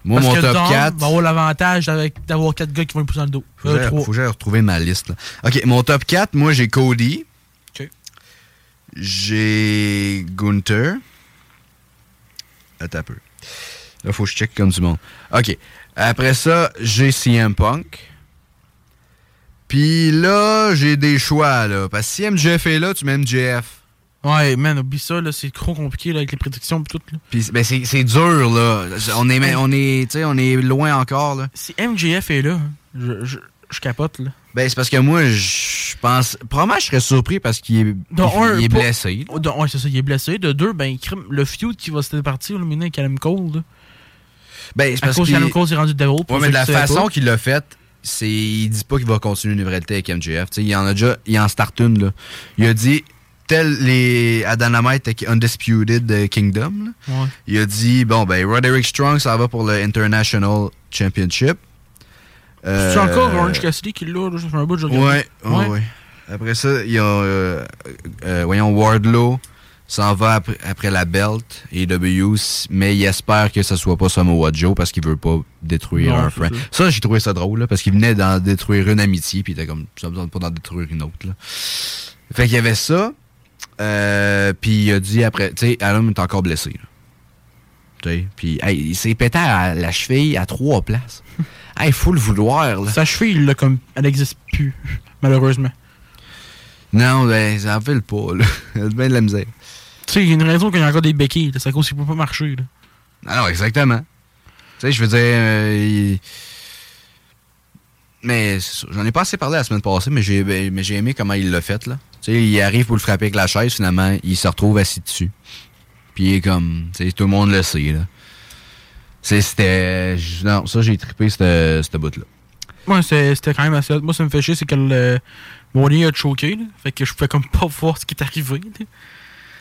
Moi, Parce mon top Dom 4... va avoir l'avantage avec- d'avoir 4 gars qui vont lui pousser dans le dos. Faut Euh, que j'aille- trois. faut que j'aille retrouver ma liste. Là. OK, mon top 4, moi, j'ai Cody. OK. J'ai Gunther. Attends un peu. Là, faut que je check comme du monde. OK. Après ça, j'ai CM Punk. Puis là, j'ai des choix, là. Parce que si MJF est là, tu mets MJF. Ouais, man, oublie ça, là, c'est trop compliqué là, avec les prédictions et tout. Là. Puis ben, c'est dur, là. On est, on est, on est loin encore, là. Si MJF est là, je, je, je capote. Là. Ben, c'est parce que moi, je pense... Probablement, je serais surpris parce qu'il est, Donc, il, un, il est pas- blessé. là. De, ouais, c'est ça, il est blessé. De deux, ben, le feud qui va se partir là, maintenant avec Adam Cole. Là. Ben, c'est parce qu'il- qu'Adam Cole s'est rendu pour Ouais, mais de la façon qu'il l'a fait, c'est il dit pas qu'il va continuer une rivalité avec MJF. T'sais, il en a déjà, il en start une là. Il a dit tel les à Dynamite avec Undisputed euh, Kingdom. là. Ouais. Il a dit bon ben Roderick Strong ça va pour le International Championship. Euh, C'est encore Orange Cassidy qui l'a, fait un bout de je. Ouais, ouais, ouais. Après ça, il y a euh, euh, voyons Wardlow s'en va après, après la belt et W, mais il espère que ce soit pas Samoa Joe parce qu'il veut pas détruire Non, un friend. ça. Ça, j'ai trouvé ça drôle là, parce qu'il venait d'en détruire une amitié puis il était comme ça tente pas d'en détruire une autre là. Fait qu'il y avait ça. Euh, puis il a dit après, tu sais, Adam est encore blessé. là. Tu sais, puis hey, il s'est pété à la cheville à trois places. *laughs* Il faut le vouloir là. Sa cheville, là, comme, elle n'existe plus, malheureusement. Non, ben, ça en fait le pas, là. Il a bien de la misère. Tu sais, il y a une raison qu'il y a encore des béquilles. C'est à cause qu'il peut pas marcher. Là. Ah non, exactement. Tu sais, je veux dire... euh, il- Mais j'en ai pas assez parlé la semaine passée, mais j'ai ben, mais j'ai aimé comment il l'a fait, là. Tu sais, il arrive pour le frapper avec la chaise, finalement, il se retrouve assis dessus. Puis il est comme... Tu sais, tout le monde le sait, là. C'était... Non, ça, j'ai trippé, cette, bout-là. Ouais, c'était quand même assez. hot. Moi, ça me fait chier, c'est que le, mon lit a choqué. Là, fait que je pouvais comme pas *laughs* voir ce qui est arrivé. là.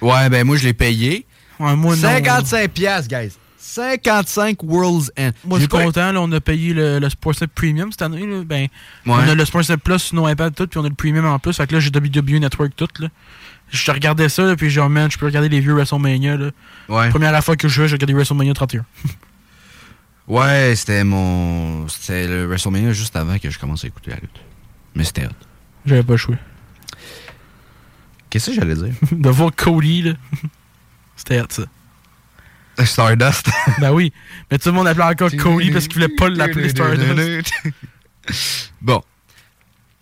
Ouais, ben moi, je l'ai payé. Ouais, moi, non. 55 piastres, guys. 55 World's End. Moi, je suis content. Là, on a payé le, le Sportsnet Premium cette année. Là. Ben, Ouais. On a le Sportsnet Plus sur nos iPads tout, puis on a le Premium en plus. Fait que là, j'ai WWE Network tout. Là. Je regardais ça, là, puis genre, man, je peux regarder les vieux WrestleMania. Là. Ouais. Première fois que je jouais, j'ai regardé WrestleMania 31. *laughs* Ouais, c'était mon. C'était le WrestleMania juste avant que je commence à écouter la lutte. Mais c'était hot. J'avais pas joué. Qu'est-ce que j'allais dire? *laughs* De voir Cody, là. *laughs* C'était ça. Stardust. *laughs* Ben oui. Mais tout le monde appelait encore Cody parce qu'il voulait pas l'appeler Stardust. bon.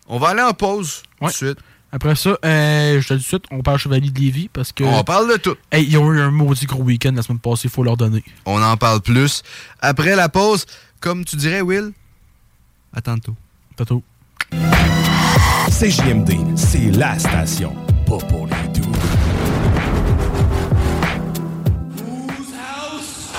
On va aller en pause Ouais. tout de suite. Après ça, euh, je te dis tout de suite, on parle Chevalier de Lévis parce que. On parle de tout. Hey, ils ont eu un maudit gros week-end la semaine passée, faut leur donner. On en parle plus. Après la pause, comme tu dirais, Will, à tantôt. Tato. CJMD, c'est la station. up on YouTube. Whose house?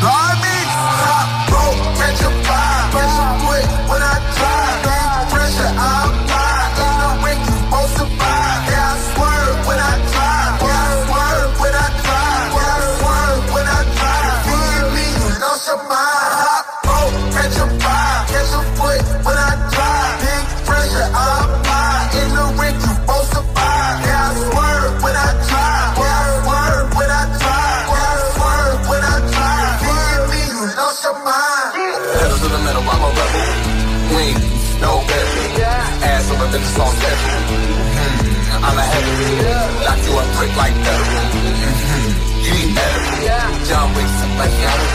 Garbage, hot, broke, catch a vibe, pressure quick when I drive. Ass over the song devil. Hmm, I'm a heavy. Lock you up quick like federal. Hmm, you need medical. John Wick, Keanu.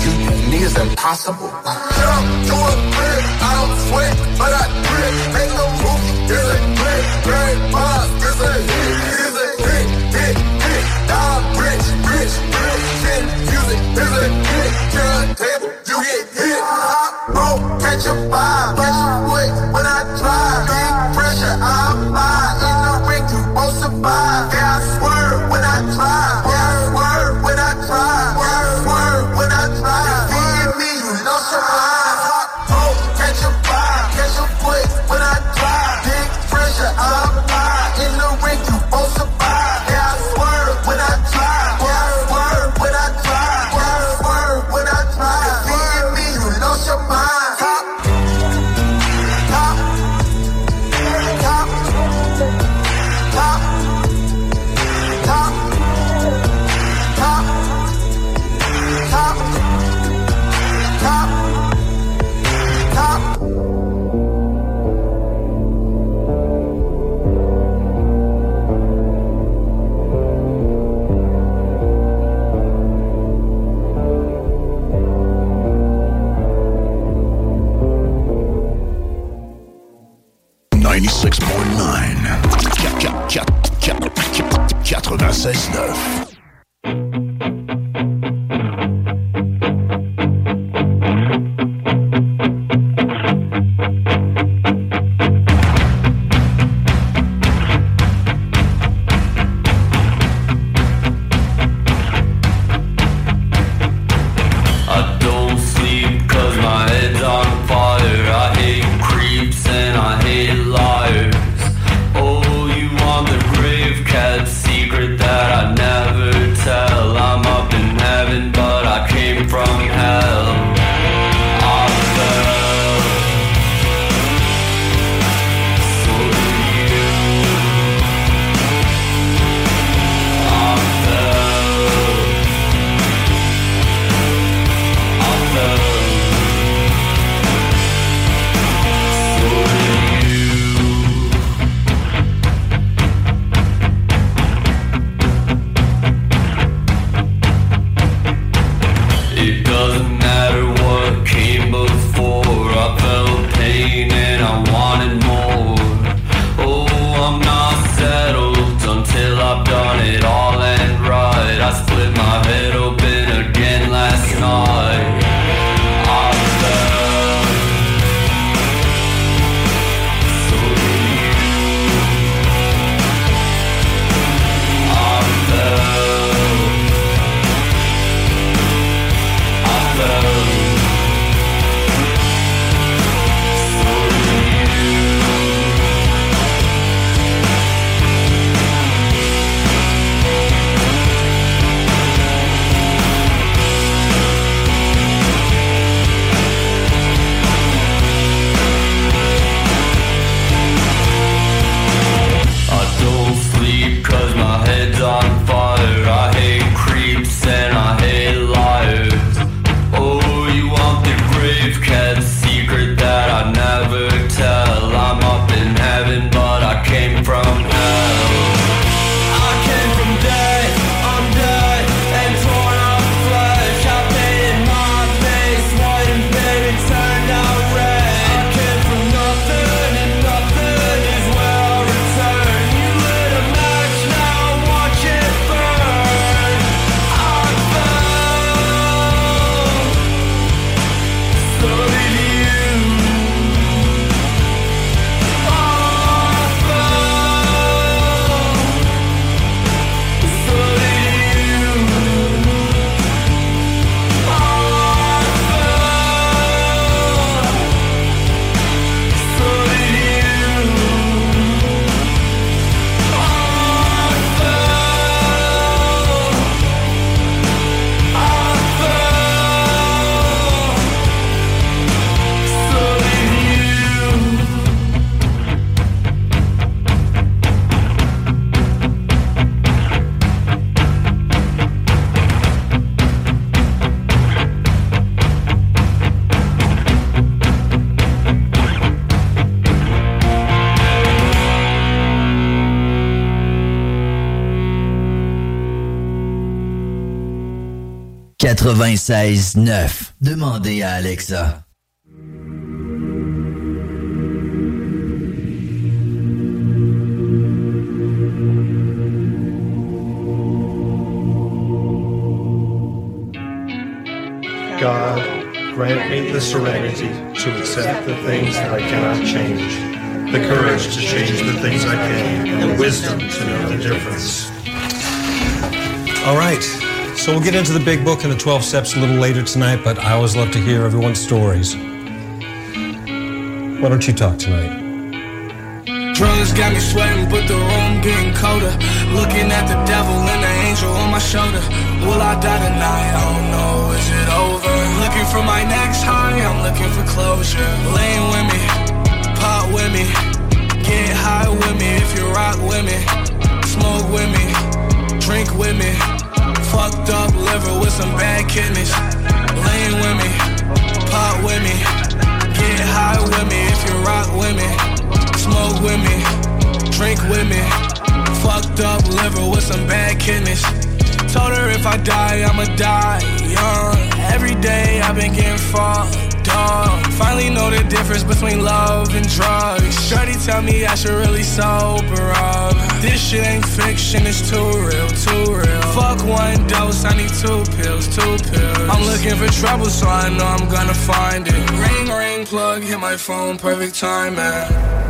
You niggas impossible. Jump to a grip, I don't sweat, but I grip. Make no move, there's a grip. Great boss, there's a hit, there's a hit, hit, hit. I'm rich, rich, rich in music. There's a hit, turntable, I'm not settled until I've done it all and right. I split my 96.9. Demandez à Alexa. God, grant me the serenity to accept the things that I cannot change, the courage to change the things I can, and the wisdom to know the difference. All right. So we'll get into the big book and the 12 steps a little later tonight, but I always love to hear everyone's stories. Why don't you talk tonight? Drugs got me sweating, but the room getting colder. Looking at the devil and the angel on my shoulder. Will I die tonight? I don't know. Is it over? Looking for my next high. I'm looking for closure. Laying with me, pop with me, get high with me. If you rock with me, smoke with me, drink with me. Fucked up liver with some bad kidneys. Laying with me, pop with me, get high with me. If you rock with me smoke with me, drink with me. Fucked up liver with some bad kidneys. Told her if I die, I'ma die young. Every day I've been getting fucked up. Finally know the difference between love and drugs. Shorty tell me I should really sober up. This shit ain't fiction, it's too real, too real. Fuck one dose, I need two pills, two pills. I'm looking for trouble, so I know I'm gonna find it. Ring, ring, plug, hit my phone, perfect timing.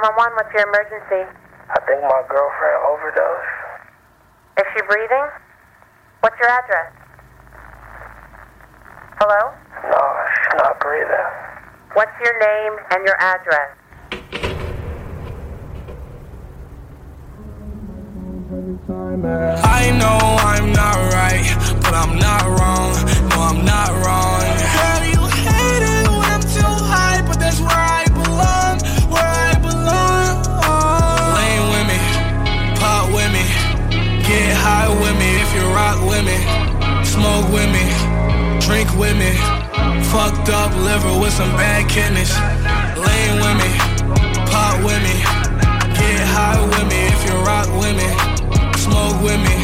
Nine one one. What's your emergency? I think my girlfriend overdosed. Is she breathing? What's your address? Hello? No, she's not breathing. What's your name and your address? I know I'm not right, but I'm not wrong. No, I'm not wrong. With me, drink with me. Fucked up liver with some bad kidneys. Lane with me, pop with me, get high with me if you rock with me smoke with me,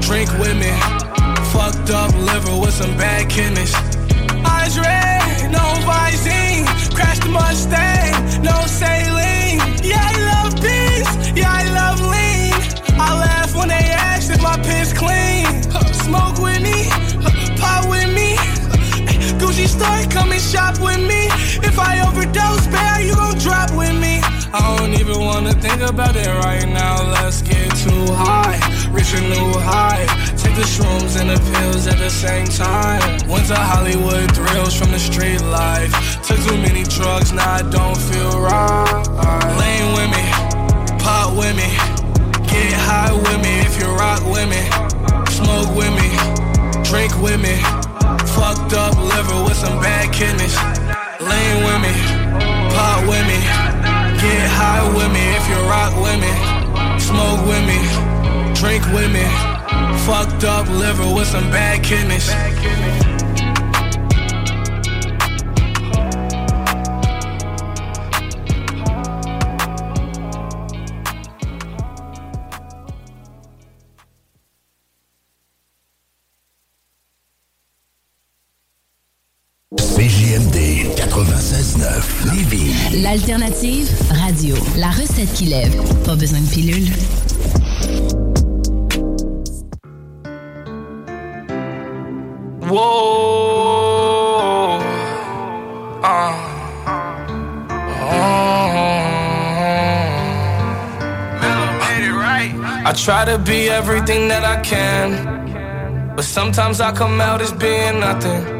drink with me. Fucked up liver with some bad kidneys. Eyes red, no Visine. Crashed the Mustang, no saline. Yeah, I love peace. Yeah, I love lean. I laugh when they ask if my piss clean. Smoke with me, pot with me. Gucci store, come and shop with me. If I overdose, babe, you gon' drop with me. I don't even wanna think about it right now. Let's get too high, reach a new high. Take the shrooms and the pills at the same time. Went to Hollywood thrills from the street life. Took too many drugs, now I don't feel right. Lane with me, pop with me, get high with me if you rock with me. Smoke with me, drink with me. Fucked up liver with some bad kidneys. Lane with me, pop with me. Get high with me if you rock with me. Smoke with me, drink with me. Fucked up liver with some bad kidneys. 96.9 Lévis. L'alternative radio. La recette qui lève. Pas besoin de pilule. Whoa. Uh. I try to be everything that I can, but sometimes I come out as being nothing.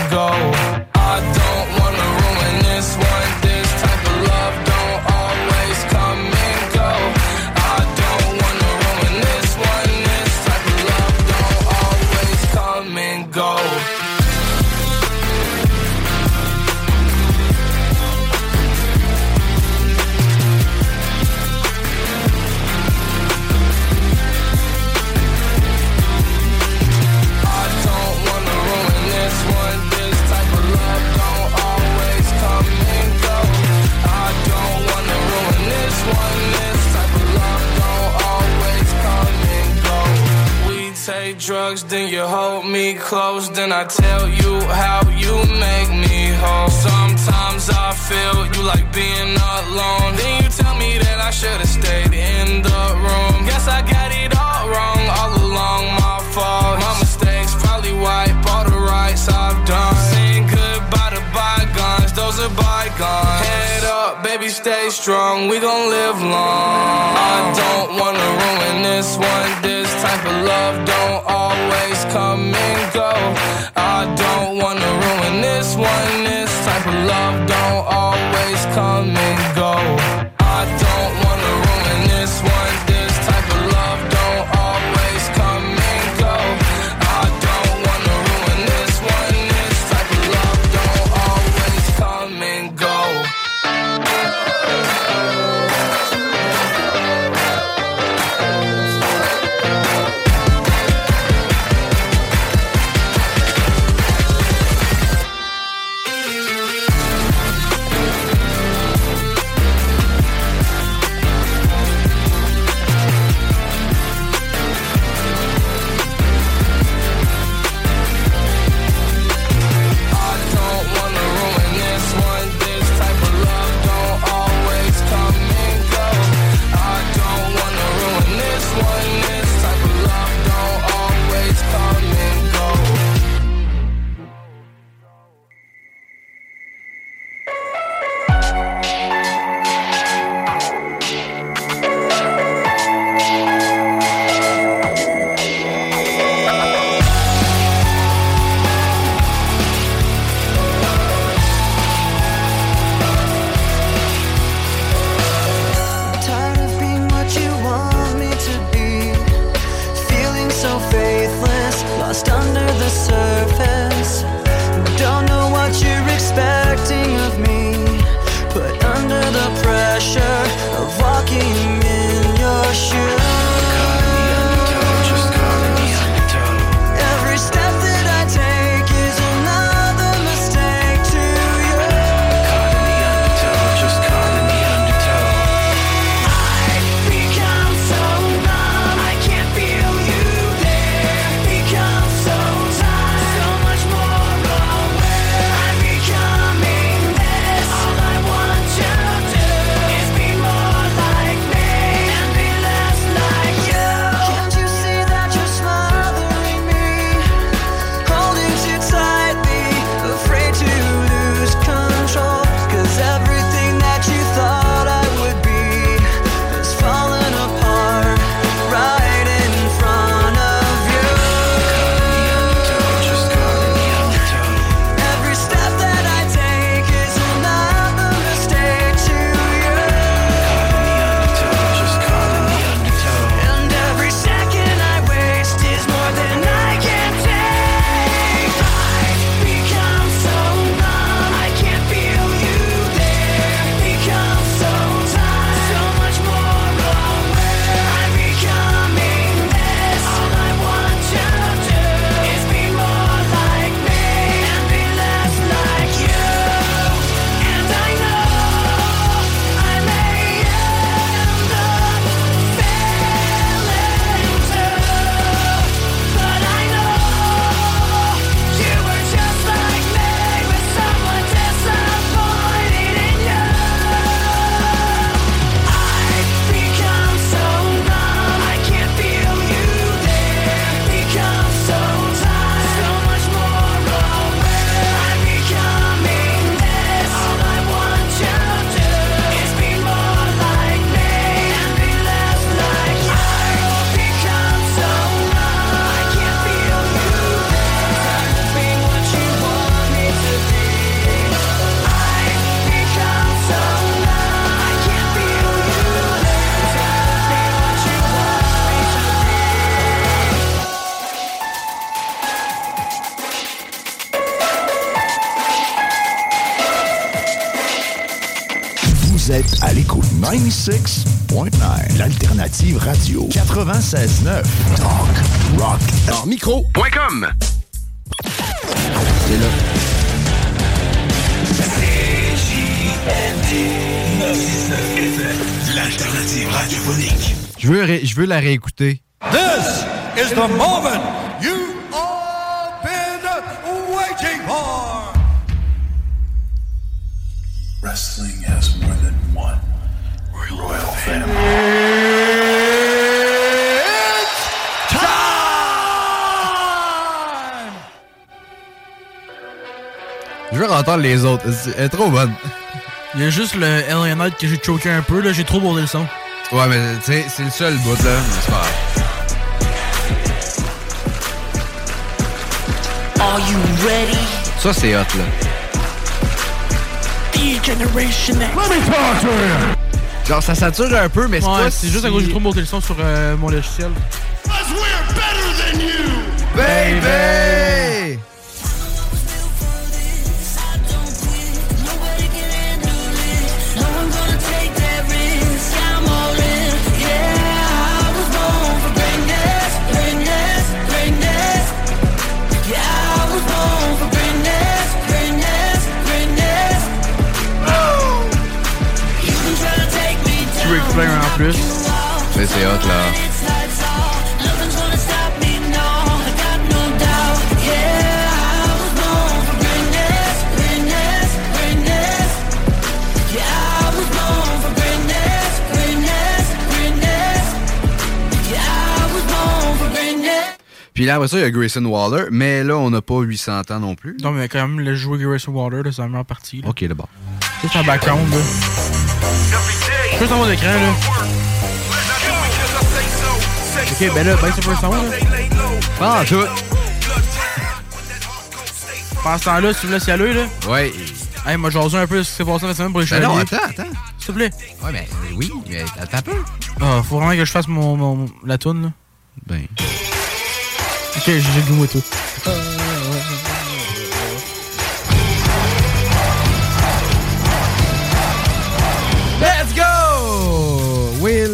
Then I tell you how you make me whole. Sometimes I feel you like being alone. Then you tell me that I should've stayed in the room. Guess I got it all wrong all along, my fault. My mistakes probably wipe all the rights I've done. Saying goodbye to bygones, those are bygones. Head up, baby, stay strong. We gon' live long. I don't wanna ruin this one. This type of love don't always come and go. I don't wanna ruin this one. This type of love don't always come and 96.9, l'alternative radio 96.9. Talk, rock, Alors, micro.com. C'est là. L'alternative radiophonique. Je veux, je veux la réécouter. This is the moment entendre les autres. Elle est trop bonne. Il y a juste le Alien Knight que j'ai choqué un peu, là. J'ai trop bordé le son. Ouais, mais tu sais, c'est le seul bout, là. Mais c'est pas grave. Are you ready? Ça, c'est hot, là. Genre, ça sature un peu, mais c'est Ouais, pas c'est juste à cause que j'ai trop monté le son sur euh, mon logiciel. Cause we're better than you. Baby! Was born for greatness. Puis là, après ça, il y a Grayson Waller, mais là, on n'a pas 800 ans non plus. Non, mais quand même, le jouer Grayson Water, là, c'est la meilleure partie. Là. Ok, d'abord. Juste en background, là. Juste en haut d'écran, là. Ok, ben là, ben c'est pas le son. Ah, tout. Pendant ce temps-là, si tu me laisses y aller, là. Ouais. Hey, moi, j'ose un peu ce qui s'est passé cette semaine pour les Ben chevaliers. non, attends, attends. S'il te plaît. Ouais, mais oui, mais attends un peu. Ah, faut vraiment que je fasse mon, mon- la toune, là. Ben. Ok, j'ai le goût et tout. Let's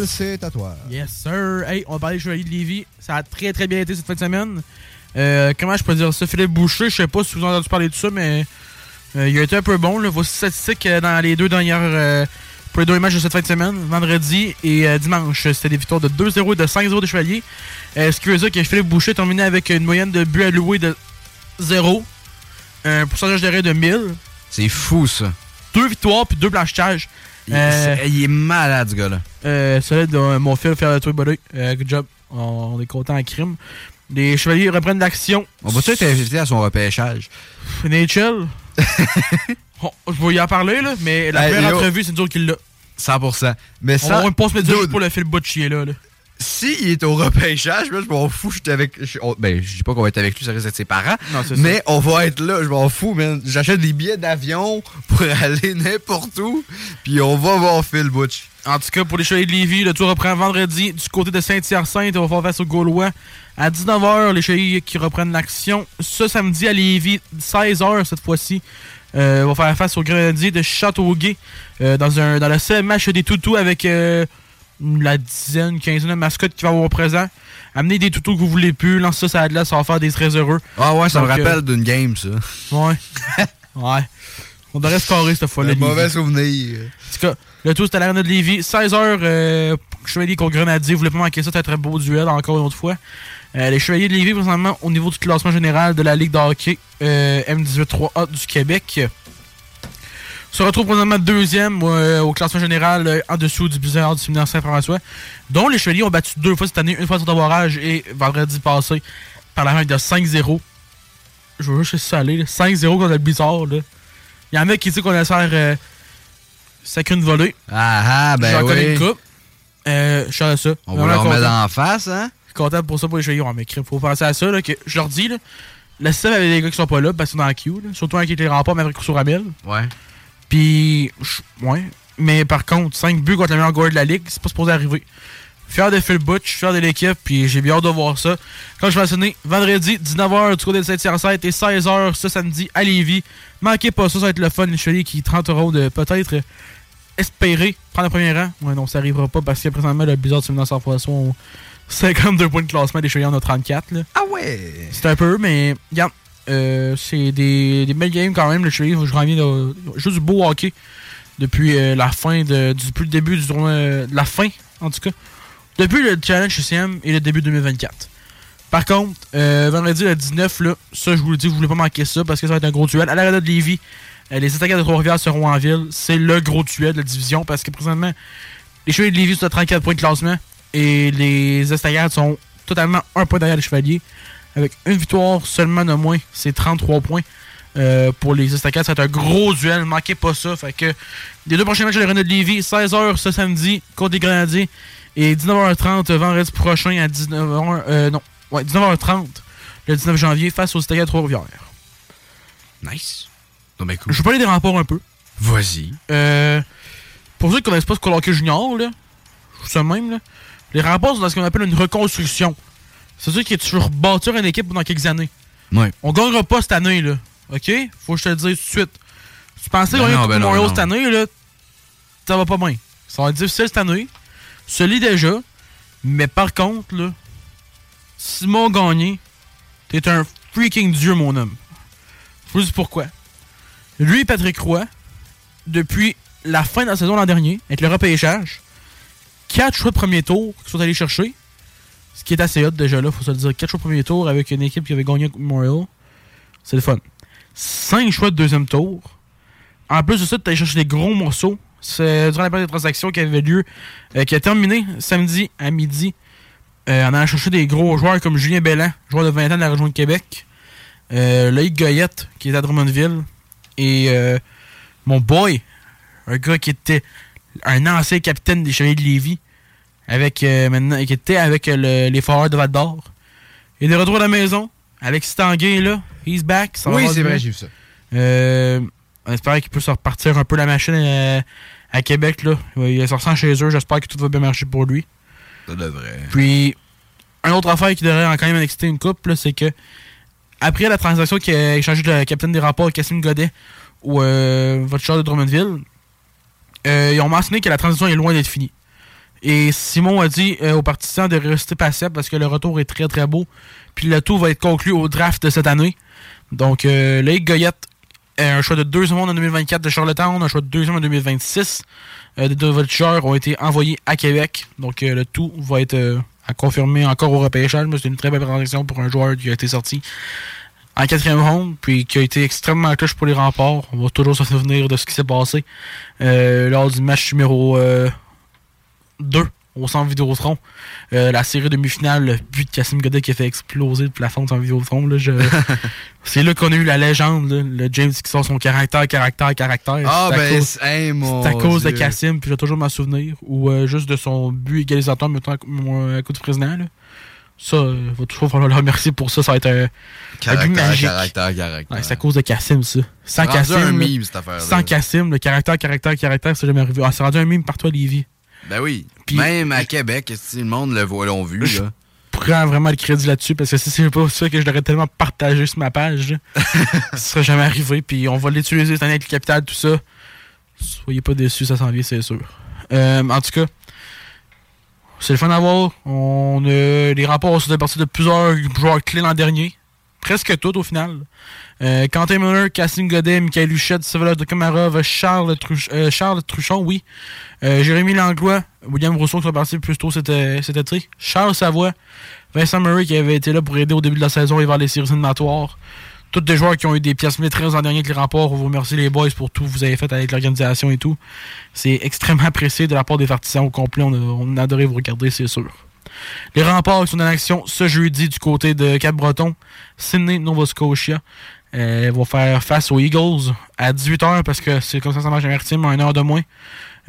c'est à toi. Yes, sir. Hey, on va parler des Chevaliers de Lévis. Ça a très, très bien été cette fin de semaine. Euh, comment je peux dire ça? Philippe Boucher, je sais pas si vous avez entendu parler de ça, mais euh, il a été un peu bon. Là. Voici statistiques euh, dans les deux dernières. euh, pour les deux matchs de cette fin de semaine, vendredi et euh, dimanche. C'était des victoires de 2-0 et de 5-0 des Chevaliers. Euh, ce qui veut dire que Philippe Boucher terminé avec une moyenne de buts alloués de 0. Un pourcentage d'arrêt de 1000. C'est fou, ça. Deux victoires puis deux blanchitages. Il, Euh, il est malade, ce gars-là. euh, solide, euh, mon fils faire de toi, buddy. Euh, good job. On, on est content en crime. Les chevaliers reprennent l'action. On va-tu être invité à son repêchage? NHL. *laughs* Oh, je vais y en parler, là, mais la première entrevue, c'est nous autres qui l'a. 100%. Mais On ça. une pause médias Dude, pour le fil bout de chier, là. là. S'il est au repêchage, je m'en fous, je suis avec. je- on- ben, je dis pas qu'on va être avec lui, ça risque d'être ses parents. Non, mais ça. on va être là, je m'en fous, man. J'achète des billets d'avion pour *laughs* aller n'importe où, puis on va voir Phil Butch. En tout cas, pour les Chevaliers de Lévis, le tour reprend vendredi du côté de Saint-Hyacinthe. On va faire face aux Gaulois. À 19h, les Chevaliers qui reprennent l'action. Ce samedi à Lévis, 16h cette fois-ci. Euh, on va faire face aux Grenadiers de Châteauguay euh, dans, un, dans le seul match des toutous avec euh, la dizaine, quinzaine de mascottes qui vont avoir présent. Amenez des toutous que vous voulez plus, lancez ça sur la glace, ça va faire des très heureux. Ah ouais, ça me euh, rappelle d'une game, ça. Ouais. *laughs* ouais. On devrait scorer cette fois-là. Un mauvais souvenir. En tout cas, le tour, c'était à l'arène de Lévis. 16h, euh, Chevalier contre Grenadier. Vous voulez pas manquer ça, c'est un très beau duel, encore une autre fois. Euh, les Chevaliers de Lévis, présentement, au niveau du classement général de la Ligue de hockey euh, M18-3A du Québec, se retrouve présentement deuxième euh, au classement général euh, en dessous du Blizzard du séminaire Saint-François, dont les Chevaliers ont battu deux fois cette année, une fois sur barrage et vendredi passé par la règle de 5-0. Je veux juste là. 5-0 contre le Blizzard. là. Il y en a qui disent qu'on a faire euh, sacré une volée. Ah ah, ben J'en connais oui. une coupe. Euh, je suis à ça. On va leur mettre en face, hein? Content pour ça pour les chevaliers. Mais crème, faut penser à ça. Là, que je leur dis, là, le système avec les gars qui sont pas là, parce qu'ils sont dans la queue. là. surtout était les remparts, mais avec Ramel. Ouais. Puis, ouais. Mais par contre, 5 buts contre le meilleur goaler de la ligue, c'est pas supposé arriver. Fier de Phil Butch, fier de l'équipe, puis j'ai bien hâte de voir ça. Comme je mentionné, vendredi, 19h du côté de Saint-Hyacinthe et 16h ce samedi à Lévis. Manquez pas ça, ça va être le fun. Les chevaliers qui tenteront de peut-être espérer prendre le premier rang. Ouais, non, ça arrivera pas parce que présentement, le Blizzard Simon sans Poisson ont 52 points de classement, les Chevaliers en ont 34. Là. Ah ouais! C'est un peu, mais regarde, euh, c'est des, belles games quand même. Le Chevalier, je reviens juste du beau hockey depuis euh, la fin de, depuis le début du tournoi, euh, la fin en tout cas, depuis le challenge CCM et le début 2024. Par contre, euh, vendredi le 19, là, ça je vous le dis, vous voulez pas manquer ça parce que ça va être un gros duel. À l'arrêt de Lévis, euh, les attaquants de Trois-Rivières seront en ville. C'est le gros duel de la division parce que présentement, les Chevaliers de Lévis sont à 34 points de classement et les Estacades sont totalement un point derrière les Chevaliers avec une victoire seulement de moins. C'est 33 points. Euh, pour les Estacades, ça va être un gros duel. Ne manquez pas ça. Fait que les deux prochains matchs de l'Arena de Lévis, 16h ce samedi contre les Grenadiers et 19h30 vendredi prochain à 19h. euh, non, ouais, 19h30 le 19 janvier face aux Estacades Trois-Rivières. Nice. Non, mais cool. Je vais parler des remports un peu. Vas-y. Euh, pour ceux qui ne connaissent pas ce Hockey Junior, là, ça même, là, les remports sont dans ce qu'on appelle une reconstruction. C'est-à-dire que tu veux rebâtir une équipe pendant quelques années. Ouais. On gagnera pas cette année, là. OK? Faut que je te le dise tout de suite. Tu pensais Ben gagner ben Montréal non. cette année, là, ça va pas bien. Ça va être difficile cette année. Se lit déjà. Mais par contre, là, Simon Gagné, t'es un freaking dieu, mon homme. Je vous dis pourquoi. Lui et Patrick Roy, depuis la fin de la saison l'an dernier, avec le repêchage, quatre choix de premier tour qu'ils sont allés chercher. Ce qui est assez hot déjà là, faut se le dire. Quatre choix de premier tour avec une équipe qui avait gagné Memorial. C'est le fun. Cinq choix de deuxième tour. En plus de ça, tu allé chercher des gros morceaux. C'est durant la période de transaction qui avait lieu, euh, qui a terminé samedi à midi. Euh, on a cherché des gros joueurs comme Julien Bellan, joueur de 20 ans de la région de Québec. Euh, Loïc Goyette, qui est à Drummondville. Et euh, mon boy, un gars qui était un ancien capitaine des Chevaliers de Lévis, avec, euh, maintenant, qui était avec euh, le- les Foreurs de Val d'Or. Il est de retour à la maison. Alexis Tanguay, là, he's back. ça Oui, c'est vrai, j'ai vu ça. Euh, on espère qu'il peut se repartir un peu la machine euh, à Québec. Là. Il se ressent chez eux. J'espère que tout va bien marcher pour lui. Ça devrait. Puis, une autre affaire qui devrait quand même exciter une coupe, là, c'est que après la transaction qui a échangé le capitaine des rapports, Cassim Godet, ou euh, votre de Drummondville, euh, ils ont mentionné que la transaction est loin d'être finie. Et Simon a dit euh, aux partisans de rester patient parce que le retour est très très beau. Puis le tout va être conclu au draft de cette année. Donc, euh, Goyette, euh, un choix de deux secondes en 2024 de Charlottetown, un choix de deux secondes en 2026 euh, des deux voltigeurs ont été envoyés à Québec. Donc, euh, le tout va être à confirmer encore au repêchage. C'est une très belle transaction pour un joueur qui a été sorti en quatrième ronde, puis qui a été extrêmement clutch pour les remparts. On va toujours se souvenir de ce qui s'est passé lors du match numéro euh, 2 au centre Vidéotron. Euh, la série demi-finale, le but de Cassim Godet qui a fait exploser le plafond du centre Vidéotron. Là, je- *laughs* c'est là qu'on a eu la légende, là, le James qui sort son caractère, caractère, caractère. Ah, C'est à ben, cause- c'est- hey, mon c'est à cause de. Cassim, puis je vais toujours m'en souvenir. Ou euh, juste de son but égalisateur, mettons, à coup- de. Là. Ça, il va toujours falloir le remercier pour ça. Ça va être un, un but Caractère, magique. caractère, caractère. Ouais, c'est à cause de Cassim, ça. Sans Cassim. un meme, cette affaire-là. Sans Cassim, le caractère, caractère, caractère, c'est jamais arrivé. Ah, c'est rendu un meme partout à Lévis. Ben oui. Puis- Même à Québec, si le monde le voit, l'ont vu, Je- là. prends vraiment le crédit là-dessus parce que si c'est pas ça que je l'aurais tellement partagé sur ma page, là, *laughs* ça serait jamais arrivé. Puis on va l'utiliser cette année avec le capital, tout ça. Soyez pas déçus, ça s'en vient, c'est sûr. Euh, en tout cas, c'est le fun à voir. On a les rapports sont partis de plusieurs joueurs clés l'an dernier. Presque tous au final. Euh, Quentin Miller, Cassim Godet, Michael Huchette, Sylvain de Komarov, Charles, euh, Charles Truchon, oui. Euh, Jérémy Langlois, William Rousseau qui sont partis plus tôt cet, cet été. Charles Savoie, Vincent Murray qui avait été là pour aider au début de la saison et vers les séries éliminatoires. Tous des joueurs qui ont eu des pièces maîtrises en dernier avec les remports. On vous remercie les boys pour tout que vous avez fait avec l'organisation et tout. C'est extrêmement *laughs* apprécié de la part des partisans au complet. On a, on a adoré vous regarder, c'est sûr. Les remparts qui sont en action ce jeudi du côté de Cap-Breton, Sydney, Nova Scotia. Euh, vont faire face aux Eagles à 18h parce que c'est comme ça ça marche à Maritime, à une heure de moins.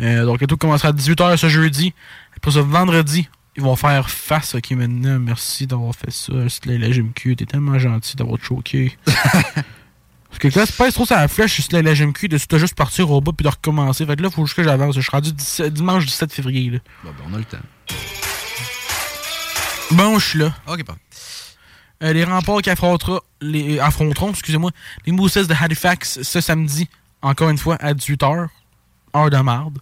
Euh, donc le tout commencera à 18h ce jeudi. Après ce vendredi, ils vont faire face. Ok, maintenant, merci d'avoir fait ça. C'était la GMQ, t'es tellement gentil d'avoir choqué. *laughs* Parce que là, c'est pas trop ça la flèche, c'est la GMQ de juste partir au bas puis de recommencer. Fait que là, il faut juste que j'avance. Je suis rendu 17 dimanche 17 février. Là. Bon, ben, on a le temps. Bon, je suis là. Ok, pas. Euh, les remparts qui affrontera, les, affronteront excusez-moi, les Mousses de Halifax ce samedi, encore une fois, à 18h. heure de marde.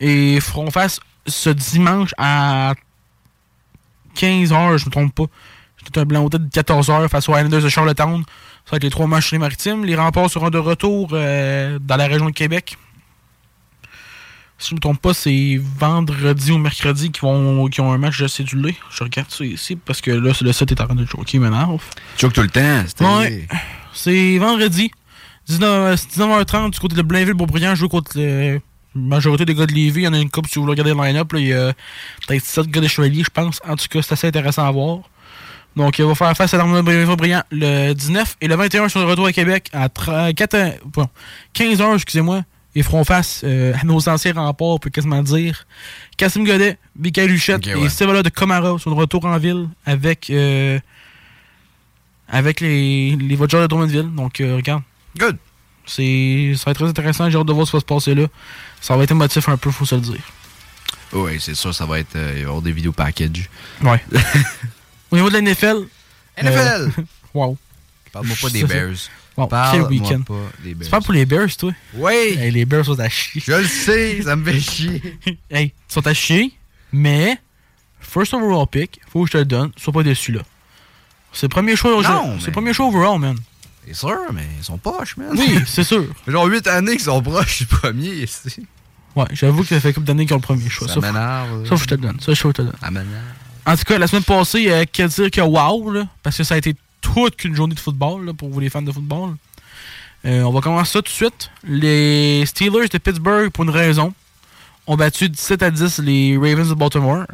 Et feront face ce dimanche à 15h, je me trompe pas. C'était un blanc de 14h face aux Islanders de Charlottetown. Ça va être les trois matchs les maritimes. Les remparts seront de retour euh, dans la région de Québec. Si je me trompe pas, c'est vendredi ou mercredi qu'ils vont qui ont un match de cédulé. Je regarde ça ici parce que là, le set est en train de choquer, m'énerve. Choke tout le temps. c'était- Ouais. C'est vendredi. 19, 19h30 du côté de Blainville-Beaubriand. Je joue contre la majorité des gars de Lévis. Il y en a une coupe si vous voulez regarder le line-up. Il y a peut-être 7 gars de Chevalier, je pense. En tout cas, c'est assez intéressant à voir. Donc, il va faire face à l'armée de Blainville-Beaubriand le 19 et le 21 sur le retour à Québec à 15h, excusez-moi. Ils feront face euh, à nos anciens remparts, on peut quasiment dire. Cassim Godet, Michael Luchette Ok, ouais. et Stevala de Comara sur le retour en ville avec euh, avec les, les Voyageurs de Drummondville. Donc, euh, regarde. Good. C'est, ça va être très intéressant. J'ai hâte de voir ce qui va se passer là. Ça va être émotif un peu, faut se le dire. Oui, c'est sûr, ça va être. il va y avoir des vidéos package. Ouais. *laughs* Au niveau de la NFL. NFL! *laughs* wow. Parle-moi pas des *laughs* Bears. Bon, quel week-end. pas. Tu parles pour les Bears, toi? Oui! Hey, les Bears sont à chier. Je le sais, ça me fait chier. *laughs* hey, ils sont à chier, mais first overall pick, faut que je te le donne, sois pas déçu là. C'est le premier choix, Non, c'est le premier choix overall, man. C'est sûr, mais ils sont poches, man. Oui, c'est sûr. *laughs* Genre 8 années qu'ils sont proches du premier ici. Ouais, j'avoue que ça fait couple d'années qu'ils ont le premier choix. Ça faut- m'énerve. Ça, je te le donne. Ça, je te le donne. Ça. En tout cas, la semaine passée, euh, qu'à dire que wow, là, parce que ça a été toute qu'une journée de football là, pour vous les fans de football. Euh, on va commencer ça tout de suite. Les Steelers de Pittsburgh, pour une raison, ont battu 17 à 10 les Ravens de Baltimore.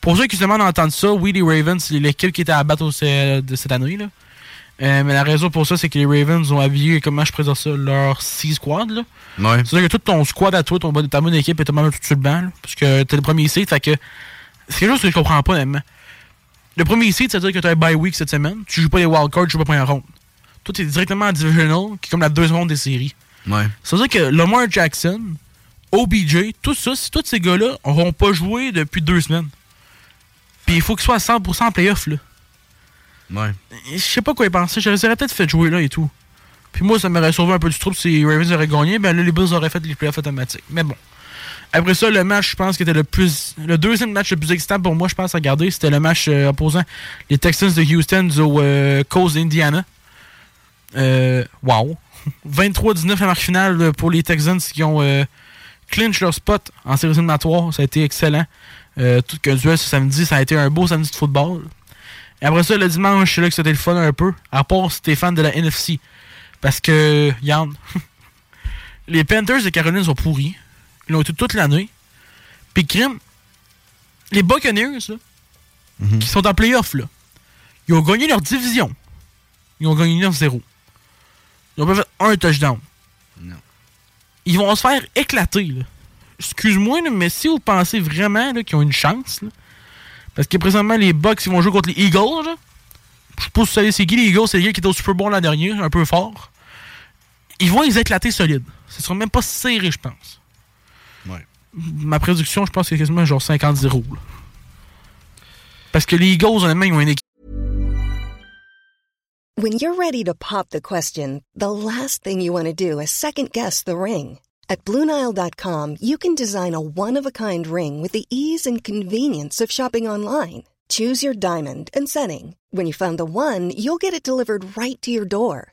Pour ceux qui se demandent d'entendre ça, oui, les Ravens, c'est l'équipe qui était à battre de cette année. Là. Euh, mais la raison pour ça, c'est que les Ravens ont habillé, comment je présente ça, leur 6 squad. Là. Ouais. C'est-à-dire que tout ton squad à toi, ton, ta bonne équipe est totalement tout sur le banc. là, parce que t'es le premier seed. Fait que c'est quelque chose que je comprends pas, honnêtement. Le premier seed, c'est-à-dire que tu as un bye week cette semaine. Tu joues pas les wildcards, tu joues pas première ronde. Toi, t'es directement en divisional, qui est comme la deuxième ronde des séries. Ouais. Ça veut dire que Lamar Jackson, OBJ, tout ça, tous ces gars-là n'auront pas joué depuis deux semaines. Puis il faut qu'ils soient à 100% en playoff, là. Ouais. Je sais pas quoi y penser. Je les aurais peut-être fait jouer là et tout. Puis moi, ça m'aurait sauvé un peu du trouble si les Ravens auraient gagné. Ben là, les Bills auraient fait les playoffs automatiques. Mais bon. Après ça, le match, je pense, qui était le plus. Le deuxième match le plus excitant pour moi, je pense, à regarder, c'était le match euh, opposant les Texans de Houston aux euh, Coast d'Indiana. Euh, wow. *laughs* 23-19 la marque finale euh, pour les Texans qui ont euh, clinch leur spot en séries éliminatoires. Ça a été excellent. Tout qu'un duel ce samedi, ça a été un beau samedi de football. Et après ça, le dimanche, c'est là que c'était le fun un peu. À part si t'es fan de la NFC. Parce que, Yann, *laughs* les Panthers de Caroline sont pourris. Ils l'ont été toute l'année. Puis, crime, les Buccaneers, là, qui sont en playoff, là, ils ont gagné leur division. Ils ont gagné 9-0. Ils ont pas fait un touchdown. Non. Ils vont se faire éclater. Excuse-moi, mais si vous pensez vraiment qu'ils ont une chance, là, parce que présentement, les Bucks, ils vont jouer contre les Eagles, là. Je sais pas si vous savez c'est qui les Eagles, c'est les gars qui étaient au Super Bowl l'an dernier, un peu fort. Ils vont les éclater solides. Ce sera même pas serré, je pense. Ouais. Ma prédiction, je pense que c'est quasiment genre 50-0. Parce que les Eagles, honnêtement, ils ont une équipe. When you're ready to pop the question, the last thing you want to do is second guess the ring. At Bluenile.com, you can design a one of a kind ring with the ease and convenience of shopping online. Choose your diamond and setting. When you find the one, you'll get it delivered right to your door.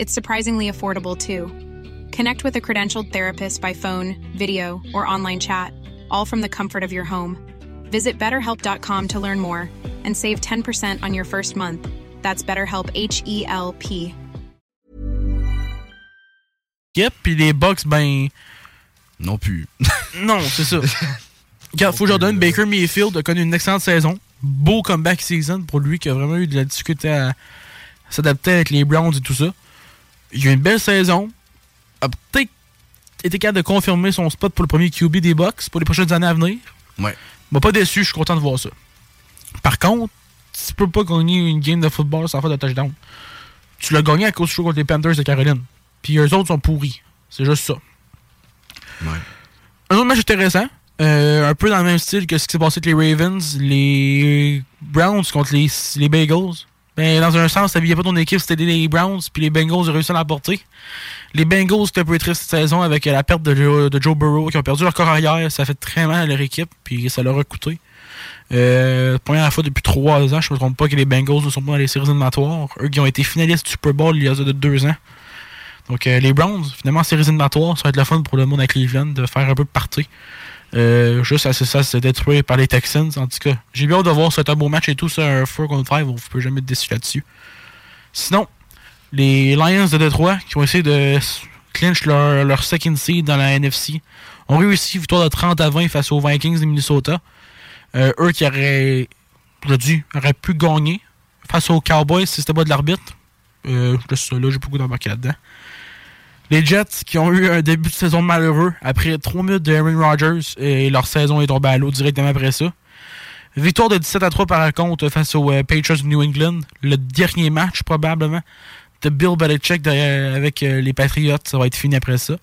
It's surprisingly affordable too. Connect with a credentialed therapist by phone, video, or online chat, all from the comfort of your home. Visit betterhelp.com to learn more and save 10% on your first month. That's BetterHelp H E L P. équipe, puis les Bucks, ben. Non plus. *laughs* non, c'est ça. Regarde, faut que je leur donne Baker Mayfield a connu une excellente saison. Beau comeback season pour lui qui a vraiment eu de la difficulté à s'adapter avec les Browns et tout ça. Il a eu une belle saison. A peut-être été capable de confirmer son spot pour le premier QB des Bucks pour les prochaines années à venir. Ouais. M'a pas déçu, je suis content de voir ça. Par contre, tu peux pas gagner une game de football sans faire de touchdown. Tu l'as gagné à cause du show contre les Panthers de Caroline. Puis eux autres sont pourris. C'est juste ça. Un autre match intéressant, euh, un peu dans le même style que ce qui s'est passé avec les Ravens, les Browns contre les, les Bengals. Ben, dans un sens, t'habillais pas ton équipe, c'était les Browns, puis les Bengals ont réussi à l'emporter. Les Bengals, c'était un peu triste cette saison avec la perte de Joe, de Burrow, qui ont perdu leur corps. Ça a fait très mal à leur équipe, puis ça leur a coûté. Euh, première fois depuis trois ans, je me trompe pas que les Bengals ne sont pas dans les séries éliminatoires. Eux qui ont été finalistes du Super Bowl il y a de deux ans. Donc euh, les Browns, finalement, en séries éliminatoires, ça va être le fun pour le monde à Cleveland de faire un peu de partie. Euh, juste à ça, c'est détruit par les Texans. En tout cas, j'ai bien hâte de voir, un beau match et tout, ça, un 4 contre 5, on peut jamais être déçu là-dessus. Sinon, les Lions de Detroit, qui ont essayé de clinch leur, leur second seed dans la NFC, ont réussi victoire de 30 à 20 face aux Vikings de Minnesota. Euh, eux qui auraient, dû, auraient pu gagner face aux Cowboys si c'était pas de l'arbitre. Euh, là, j'ai beaucoup d'embarquer là-dedans. Les Jets qui ont eu un début de saison malheureux après 3 minutes de Aaron Rodgers et leur saison est tombée à l'eau directement après ça. Victoire de 17 à 3 par contre face aux euh, Patriots de New England. Le dernier match probablement de Bill Belichick avec euh, les Patriots. Ça va être fini après ça.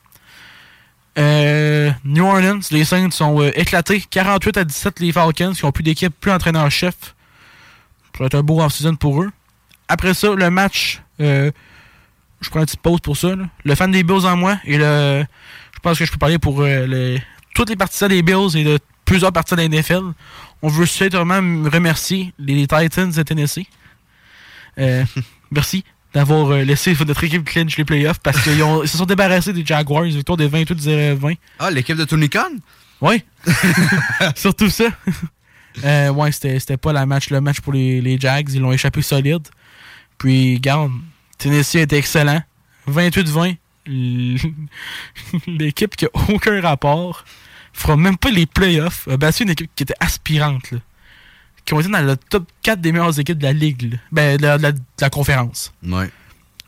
Euh, New Orleans, les Saints sont éclatés. 48 à 17 les Falcons qui ont plus d'équipe, plus d'entraîneur-chef. Ça va être un beau off-season pour eux. Après ça, le match, je prends une petite pause pour ça. là. Le fan des Bills en moi et le, je pense que je peux parler pour euh, les- toutes les partisans des Bills et de plusieurs partisans de la NFL. On veut sincèrement remercier les Titans de Tennessee. Euh, *laughs* merci d'avoir euh, laissé notre équipe clinch les playoffs parce qu'ils ils se sont débarrassés des Jaguars, victoire des 28-0-20. Ah, l'équipe de Tony Khan? Oui. *laughs* *laughs* Surtout ça. Ouais, c'était c'était pas la match, le match pour les, les Jags. Ils l'ont échappé solide. Puis, garde, Tennessee était excellent. 28-20. L- *laughs* L'équipe qui a aucun rapport fera même pas les playoffs. A battu une équipe qui était aspirante. là. Qui ont été dans le top 4 des meilleures équipes de la ligue. là. Ben, de la, de la- de la conférence. Ouais.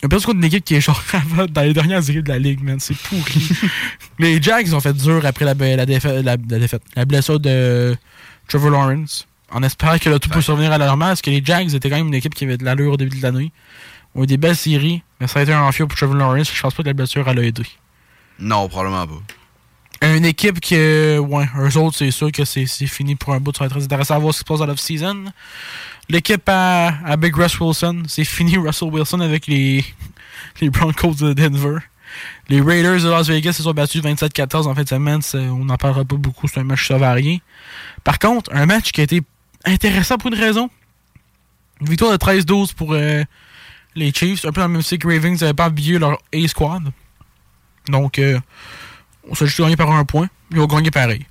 Ont perdu contre une équipe qui est genre *laughs* dans les dernières équipes de la ligue, man. C'est pourri. *laughs* les Jags ont fait dur après la, la, défa- la- la défaite. La blessure de Trevor Lawrence. En espérant que là, tout peut revenir à la normale, parce que les Jags étaient quand même une équipe qui avait de l'allure au début de l'année. Ont eu des belles séries, mais ça a été un enfiant pour Trevor Lawrence. Je pense pas que la blessure elle a aidé. Non, probablement pas. Une équipe que, ouais, eux autres, c'est sûr que c'est fini pour un bout. Ça va être très intéressant à voir ce qui se passe dans l'off-season. L'équipe à, à Big Russ Wilson, c'est fini *laughs* Russell Wilson avec les, *laughs* les Broncos de Denver. Les Raiders de Las Vegas se sont battus 27-14 en fin de semaine. On n'en parlera pas beaucoup, c'est un match savarien. Par contre, un match qui a été intéressant pour une raison. Une victoire de 13-12 pour euh, les Chiefs. Un peu dans le même style que Ravens n'avaient pas habillé leur A-Squad. Donc, euh, on s'est juste gagné par un point. Ils ont gagné pareil.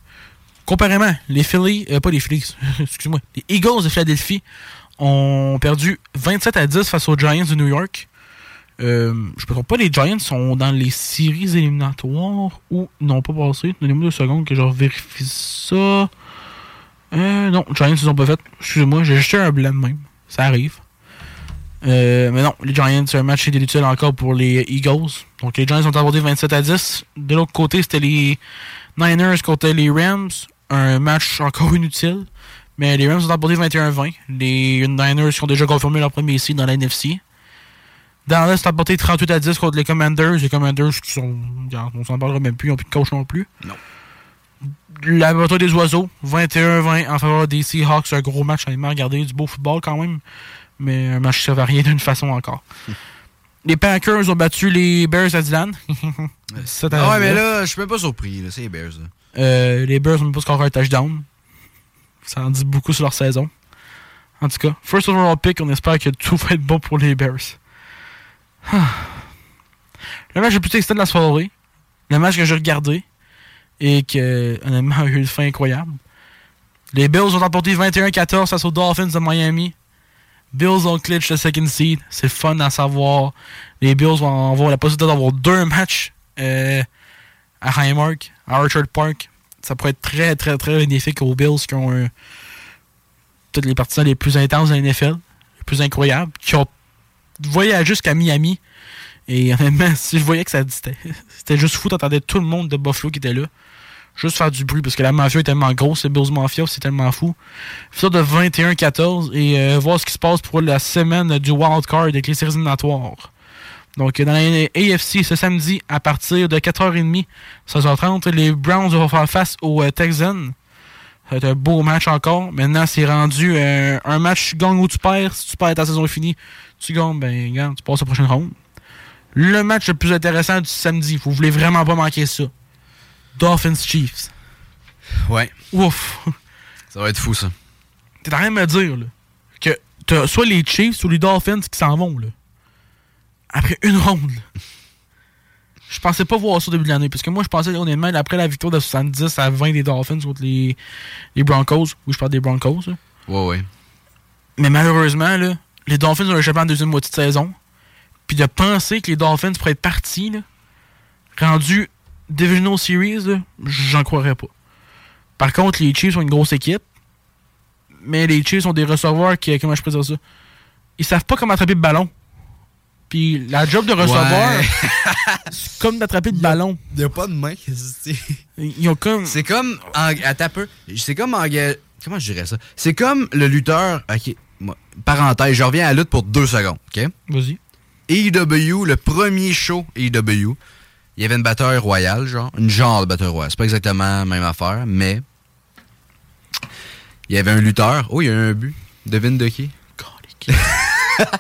Comparément, les Phillies, euh, pas les Phillies, *laughs* excuse-moi, les Eagles de Philadelphie ont perdu 27 à 10 face aux Giants de New York. Euh, je ne me pas, les Giants sont dans les séries éliminatoires ou n'ont pas passé. Donnez-moi deux secondes que je vérifie ça. Euh, non, Giants, ils ont pas fait. Excusez-moi, j'ai jeté un blanc même. Ça arrive. Euh, mais non, les Giants, c'est un match inutile encore pour les Eagles. Donc les Giants ont abordé 27 à 10. De l'autre côté, c'était les Niners contre les Rams. Un match encore *laughs* inutile. Mais les Rams ont abordé 21-20. Les Niners qui ont déjà confirmé leur premier seed dans la NFC. Dallas a apporté 38 à 10 contre les Commanders. Les Commanders qui sont. On s'en parlera même plus, ils n'ont plus de coach non plus. Non. La bataille des oiseaux, 21-20 en faveur des Seahawks. Un gros match, j'allais regarder du beau football quand même. Mais un match qui va rien d'une façon encore. *laughs* les Packers ont battu les Bears à Dylan. *laughs* Ça, Ah ouais, mais là, je suis même pas surpris. C'est les Bears. là. euh, les Bears n'ont pas scoré un touchdown. Ça en dit beaucoup sur leur saison. En tout cas, first overall pick, on espère que tout va être bon pour les Bears. *sighs* Le match le plus excitant de la soirée, le match que j'ai regardé et que, honnêtement, a eu une fin incroyable. Les Bills ont emporté 21-14 face aux Dolphins de Miami. Bills ont glitch le second seed. C'est fun à savoir. Les Bills vont avoir la possibilité d'avoir deux matchs euh, à Highmark, à Orchard Park. Ça pourrait être très, très, très bénéfique aux Bills qui ont toutes les partisans les plus intenses de les plus incroyables, qui ont voyagé jusqu'à Miami Et honnêtement, *laughs* si je voyais que ça *laughs* c'était juste fou, t'entendais tout le monde de Buffalo qui était là. Juste faire du bruit parce que la mafia est tellement grosse, le Bills Mafia, c'est tellement fou. Faire de 21-14 et euh, voir ce qui se passe pour la semaine du Wild Card avec les séries éliminatoires. Donc, dans la AFC, ce samedi, à partir de 4h30, 16h30, les Browns vont faire face aux euh, Texans. Ça va être un beau match encore. Maintenant, c'est rendu euh, un match, tu gagnes ou tu perds. Si tu perds, ta saison est finie. Tu gagnes, ben, regarde, tu passes au prochain round. Le match le plus intéressant du samedi, vous voulez vraiment pas manquer ça. Dolphins Chiefs. Ouais. Ouf. Ça va être fou, ça. T'es en train de me dire là, que t'as soit les Chiefs ou les Dolphins qui s'en vont. Là. Après une ronde. là. Je pensais pas voir ça au début de l'année. Parce que moi, je pensais honnêtement, après la victoire de 70 à 20 des Dolphins contre les, les Broncos. Oui, je parle des Broncos. là. Ouais, ouais. Mais malheureusement, là, les Dolphins ont échappé en deuxième moitié de saison. Puis de penser que les Dolphins pourraient être partis, là, rendus Divisional Series, j'en croirais pas. Par contre, les Chiefs ont une grosse équipe. Mais les Chiefs ont des receveurs qui, comment je peux dire ça, ils savent pas comment attraper le ballon. Puis la job de receveur, Ouais. c'est comme d'attraper le ballon. Il n'y a pas de main. *laughs* Ils ont comme. C'est comme. En, attends peu. C'est comme en. Comment je dirais ça? C'est comme le lutteur. Ok. moi, parenthèse, je reviens à la lutte pour deux secondes. Ok? Vas-y. AEW, le premier show AEW, il y avait une bataille royale, genre. Une genre de bataille royale. C'est pas exactement la même affaire, mais. Il y avait un lutteur. Oh, il y a eu un but. Devine de qui? *laughs*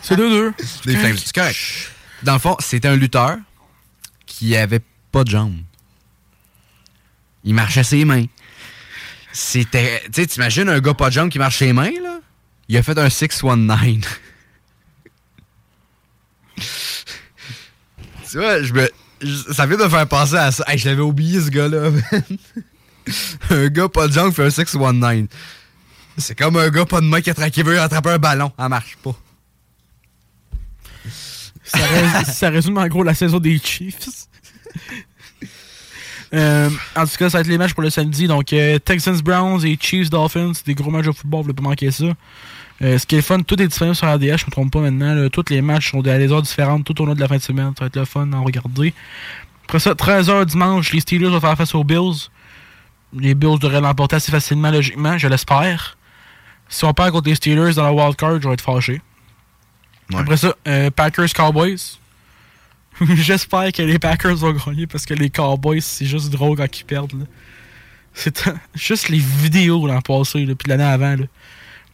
C'est 2-2. Des Flames. C'est correct. Dans le fond, c'était un lutteur qui avait pas de jambes. Il marchait ses mains. C'était. Tu sais, t'imagines un gars pas de jambes qui marche ses mains, là? Il a fait un 619. *laughs* tu vois, je me. Ça vient de me faire penser à ça. Hey, je l'avais oublié, ce gars-là. *laughs* man. un gars pas de jambes fait un 619. C'est comme un gars pas de main qui, attrape- qui veut attraper un ballon. Ça marche pas. Ça, rés- *laughs* ça résume en gros la saison des Chiefs. Euh, en tout cas, ça va être les matchs pour le samedi. Donc, euh, Texans Browns et Chiefs Dolphins, c'est des gros matchs de football, vous voulez pas manquer ça. Euh, ce qui est le fun, tout est disponible sur RDH, je me trompe pas maintenant. là. Tous les matchs sont à des heures différentes tout au long de la fin de semaine. Ça va être le fun à en regarder. Après ça, 13h dimanche, les Steelers vont faire face aux Bills. Les Bills devraient l'emporter assez facilement, logiquement, je l'espère. Si on perd contre les Steelers dans la wild card, je vais être fâché. Après ça, euh, Packers Cowboys. *laughs* J'espère que les Packers vont gagner parce que les Cowboys, c'est juste drôle quand ils perdent. C'est *laughs* juste les vidéos l'an passé, là, puis l'année avant. Là.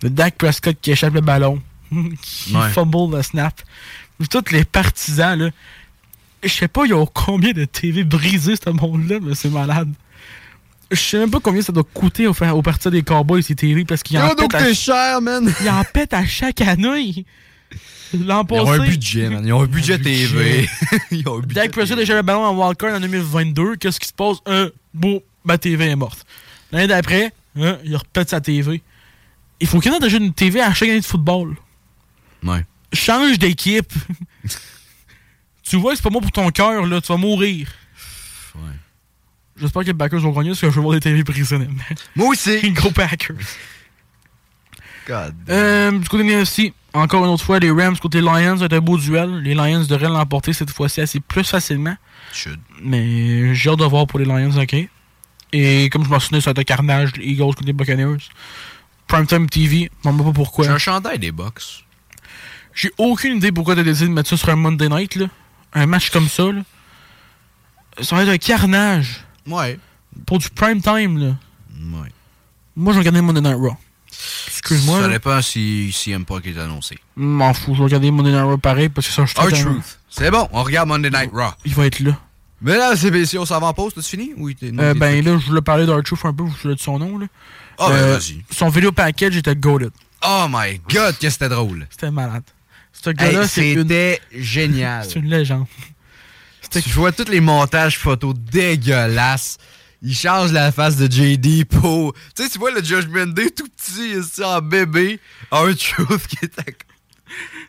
De Dak Prescott qui échappe le ballon, *laughs* qui Ouais. fumble le snap. Tous les partisans, là. Je sais pas, ils ont combien de TV brisées, ce monde-là, mais c'est malade. Je sais même pas combien ça doit coûter au, au parti des Cowboys, ces TV, parce qu'ils en, donc pètent à- t'es cher, man. *laughs* ils en pètent à chaque année. L'an Ils ont passé. un budget, man. Ils ont un budget TV. *laughs* Ils ont un budget Dak Prescott a le ballon en wildcard en 2022. Qu'est-ce qui se passe? Un, bon, ma TV est morte. L'année d'après, hein, il repète sa TV. Il faut qu'il y ait déjà une TV à chaque année de football. Ouais. Change d'équipe. *laughs* tu vois, c'est pas bon pour ton cœur, là. Tu vas mourir. Ouais. J'espère que les Packers vont gagner parce que je veux voir des TV prisonnières. Moi aussi. *laughs* Gros Packers. God. Euh, du côté de NFC, encore une autre fois, les Rams contre les Lions, c'est un beau duel. Les Lions devraient l'emporter cette fois-ci assez plus facilement. Should. Mais j'ai hâte de voir pour les Lions, ok? Et comme je m'en souvenais, ça être un carnage, les Eagles contre les Buccaneers. Primetime TV, je ne sais pas pourquoi. J'ai un chandail des Bucks. J'ai aucune idée pourquoi t'as décidé de mettre ça sur un Monday night, là. Un match comme ça, là. Ça va être un carnage. Ouais. Pour du prime time, là. Ouais. Moi, je regarder Monday Night Raw. Excuse-moi. Ça dépend si, si qui est annoncé. M'en fous, je vais regarder Monday Night Raw pareil parce que ça, je suis Truth. C'est bon, on regarde Monday Night Raw. Il va être là. Mais là, c'est si on s'en va en pause, t'as fini? ou Euh, ben là, je voulais parler d'Archuf un peu, je voulais de son nom, là. Ah, ben, Euh, vas-y. Son vidéo package était goated. Oh my god, que c'était drôle. C'était malade. Ce gars-là, Hey, c'est une... C'était génial. *laughs* C'est une légende. Tu vois tous les montages photos dégueulasses. Il change la face de JD pour. Tu sais, tu vois le Judgment Day tout petit, ici, en bébé. Un truth qui est à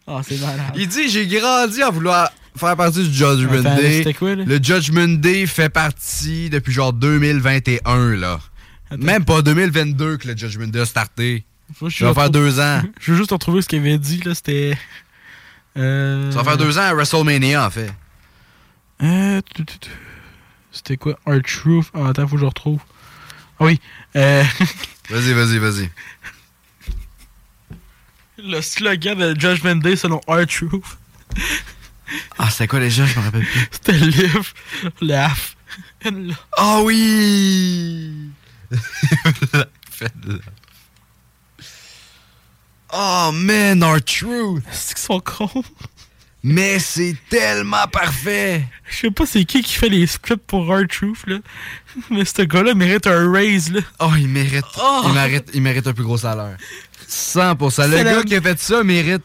Ah, c'est malade. Il dit J'ai grandi en vouloir faire partie du Judgment Attends, Day. quoi? Le Judgment Day fait partie depuis genre 2021, là. Même pas 2022 que le Judgment Day a starté. Je Ça va faire deux ans. *laughs* Je veux juste retrouver ce qu'il avait dit, là. C'était. Euh... Ça va faire deux ans à WrestleMania, en fait. Euh, C'était quoi? Our Truth? Ah, attends, faut que je retrouve. Ah oui. Euh, *laughs* Vas-y, vas-y, vas-y. le slogan de Judgment Day selon Our Truth. Ah, c'était quoi déjà? Je me rappelle plus. C'était live, laugh, and love. Ah oui! *laughs* Oh man, our truth! C'est qu'ils sont cons. Mais c'est tellement parfait! Je sais pas c'est qui qui fait les scripts pour Our Truth, là. Mais ce gars-là mérite un raise, là. Oh, il mérite. Il, mérite il mérite un plus gros salaire. 100%. Le gars la- qui a fait ça mérite.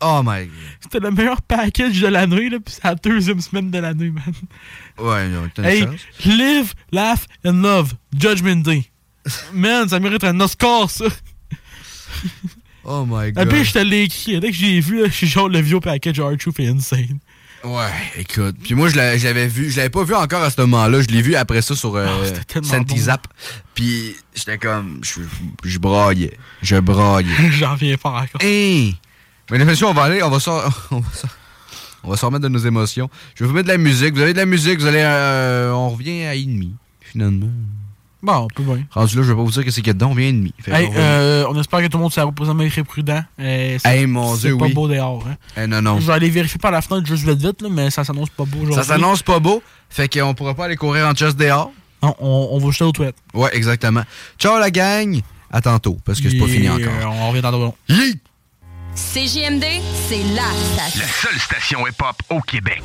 Oh my god. C'était le meilleur package de l'année, là, pis c'est la deuxième semaine de l'année, man. Ouais, non, t'as Hey, live, laugh and love. Judgment Day. Man, ça mérite un Oscar, ça. Oh my god. pire, je te l'ai écrit. Dès que j'ai vu, là, je suis genre le vieux package Our Truth est insane. Ouais, écoute. Puis moi, je l'a- je l'avais vu. Je l'avais pas vu encore à ce moment-là. Je l'ai vu après ça sur euh, Ah, tellement Santizap. Puis j'étais comme. Je, je braillais. Je braillais. *laughs* J'en viens pas encore. Hey! Mesdames et messieurs, on va aller. *laughs* On va s'en. On va s'en remettre de nos émotions. Je vais vous mettre de la musique. Vous avez de la musique. Vous allez. euh, on revient à ennemi, finalement. Bon, on peut bien. Rendu là, je vais pas vous dire que c'est qu'il y a dedans. On vient à ennemi. Hey, euh, on espère que tout le monde s'est reposé très prudent. Euh, c'est- Hey, mon c'est Dieu, pas oui. beau dehors. Hein. Eh, non, non. Je vais aller vérifier par la fenêtre juste vite vite, là, mais ça s'annonce pas beau aujourd'hui. Ça s'annonce pas beau. Fait qu'on pourra pas aller courir en chest dehors. Non, on, on va jeter aux toilettes. Ouais, exactement. Ciao la gang. À tantôt, parce que c'est pas Et, fini encore. on revient dans le long. CJMD, c'est la station. La seule station hip-hop au Québec.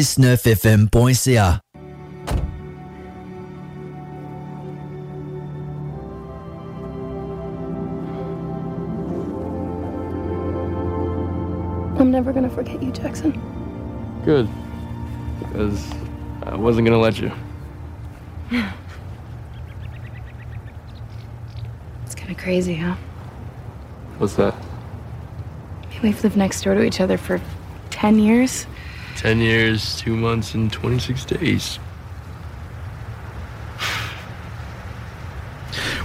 969fm.ca. I'm never gonna forget you, Jackson. Good. Because I wasn't gonna let you. *sighs* It's kind of crazy, huh? What's that? We've lived next door to each other for 10 years. 10 years, 2 months, and 26 days.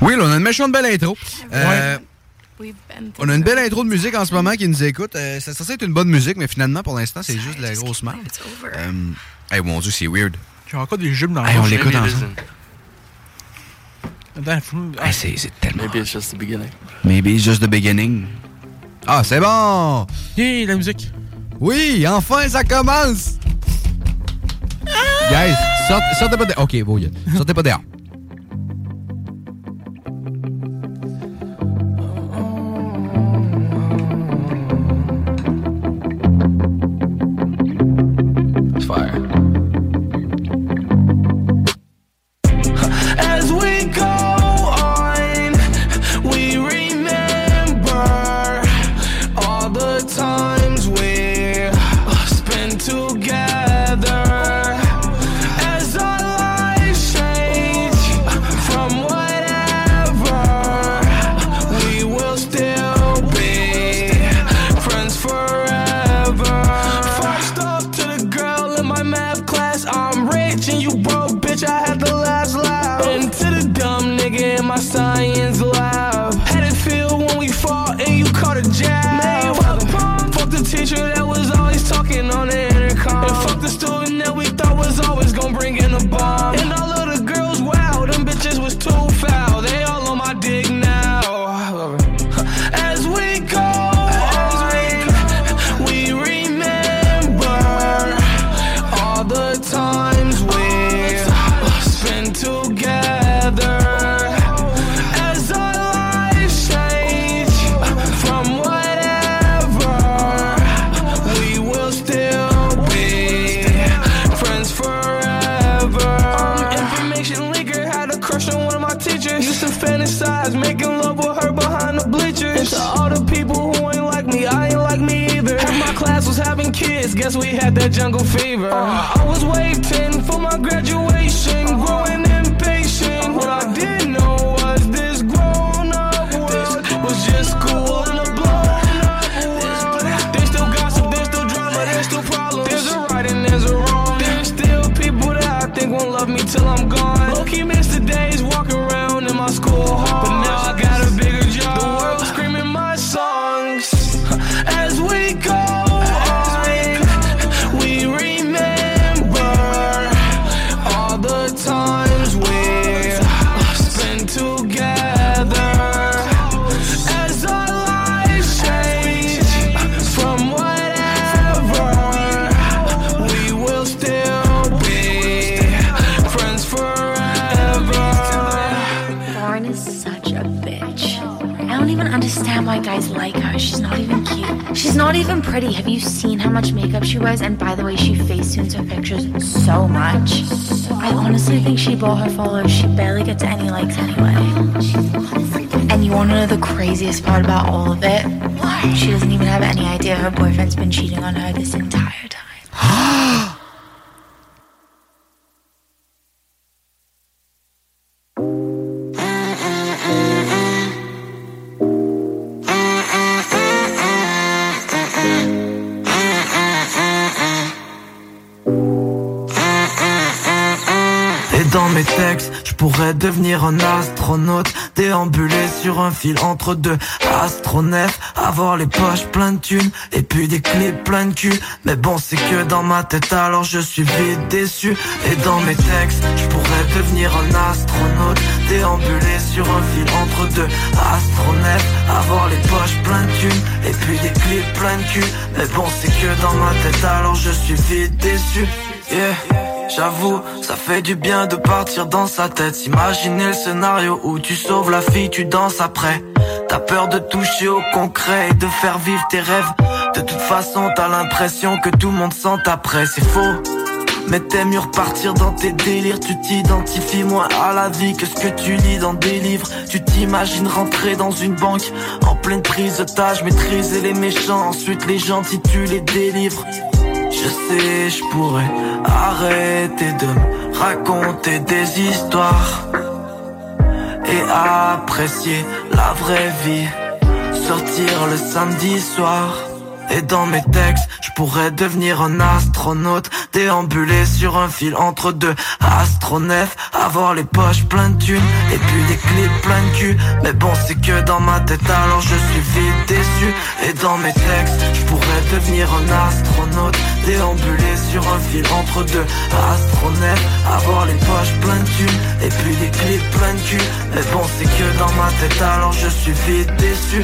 Oui, là, on a une méchante belle intro. Euh, We've been on a une belle intro de musique en ce moment qui nous écoute. Euh, ça, ça, c'est une bonne musique, mais finalement, pour l'instant, c'est juste de la grosse merde. Euh, hey, mon Dieu, c'est weird. J'ai encore des jupes dans Hey, la on bouche. l'écoute ensemble. Hey, c'est c'est tellement. Maybe it's just the beginning. Maybe it's just the beginning. Ah, c'est bon! Yeah, la musique. Oui, enfin, ça commence! Guys, sortez, sortez pas dehors. Ok, bon, sortez pas dehors. Pretty. Have you seen how much makeup she wears? And by the way, she facetunes her pictures so much. I honestly think she bought her followers. She barely gets any likes anyway. And you want to know the craziest part about all of it? She doesn't even have any idea her boyfriend's been cheating on her this entire time. Devenir un astronaute Déambuler sur un fil entre deux astronefs Avoir les poches plein de thunes Et puis des clips plein de cul. Mais bon c'est que dans ma tête alors je suis vite déçu. Et dans mes textes, je pourrais devenir un astronaute Déambuler sur un fil entre deux astronefs Avoir les poches plein de thunes Et puis des clips plein de cul. Mais bon c'est que dans ma tête alors je suis vite déçu Yeah J'avoue, ça fait du bien de partir dans sa tête. Imaginer le scénario où tu sauves la fille, tu danses après. T'as peur de toucher au concret et de faire vivre tes rêves. De toute façon, t'as l'impression que tout le monde sent après, c'est faux. Mais t'aimes mieux repartir dans tes délires Tu t'identifies moins à la vie que ce que tu lis dans des livres Tu t'imagines rentrer dans une banque En pleine prise d'otage, maîtriser les méchants Ensuite les gentils tu les délivres Je sais, je pourrais arrêter de me raconter des histoires Et apprécier la vraie vie Sortir le samedi soir et dans mes textes, je pourrais devenir un astronaute Déambuler sur un fil entre deux astronefs Avoir les poches pleines de thunes Et puis des clips plein de cul. Mais bon c'est que dans ma tête alors je suis vite déçu. Et dans mes textes, je pourrais devenir un astronaute Déambuler sur un fil entre deux astronefs Avoir les poches pleines de thunes Et puis des clips plein de cul. Mais bon c'est que dans ma tête alors je suis vite déçu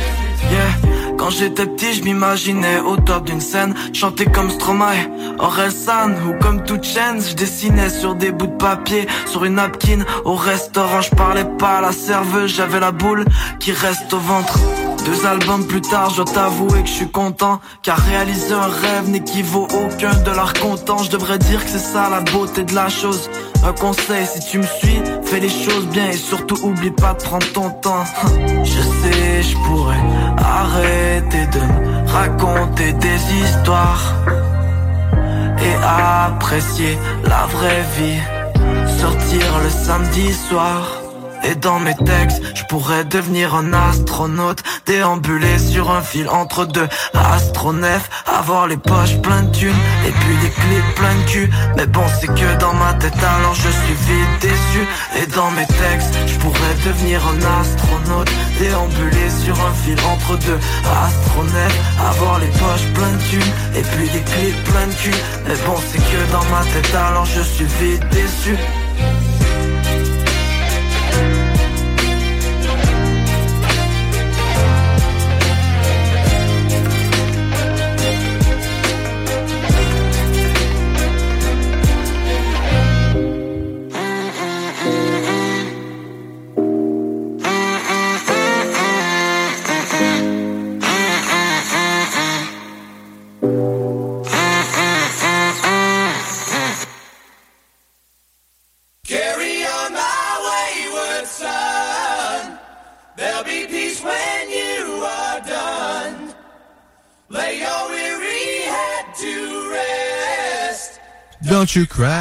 Yeah. Quand j'étais petit, je m'imaginais au top d'une scène, chanter comme Stromae, Orelsan ou comme toute chaîne. Je dessinais sur des bouts de papier, sur une napkin. Au restaurant, je parlais pas à la serveuse, j'avais la boule qui reste au ventre. Deux albums plus tard, je dois t'avouer que je suis content. Car réaliser un rêve n'équivaut aucun de l'art content Je devrais dire que c'est ça la beauté de la chose. Un conseil, si tu me suis, fais les choses bien Et surtout oublie pas de prendre ton temps. *laughs* Je sais, je pourrais arrêter de me raconter des histoires Et apprécier la vraie vie. Sortir le samedi soir et dans mes textes, je pourrais devenir un astronaute Déambuler sur un fil entre deux astronefs Avoir les poches pleines de thunes Et puis des clips plein de cul. Mais bon c'est que dans ma tête alors je suis vite déçu. Et dans mes textes, je pourrais devenir un astronaute Déambuler sur un fil entre deux astronefs Avoir les poches pleines de thunes Et puis des clips plein de cul. Mais bon c'est que dans ma tête alors je suis vite déçu you cry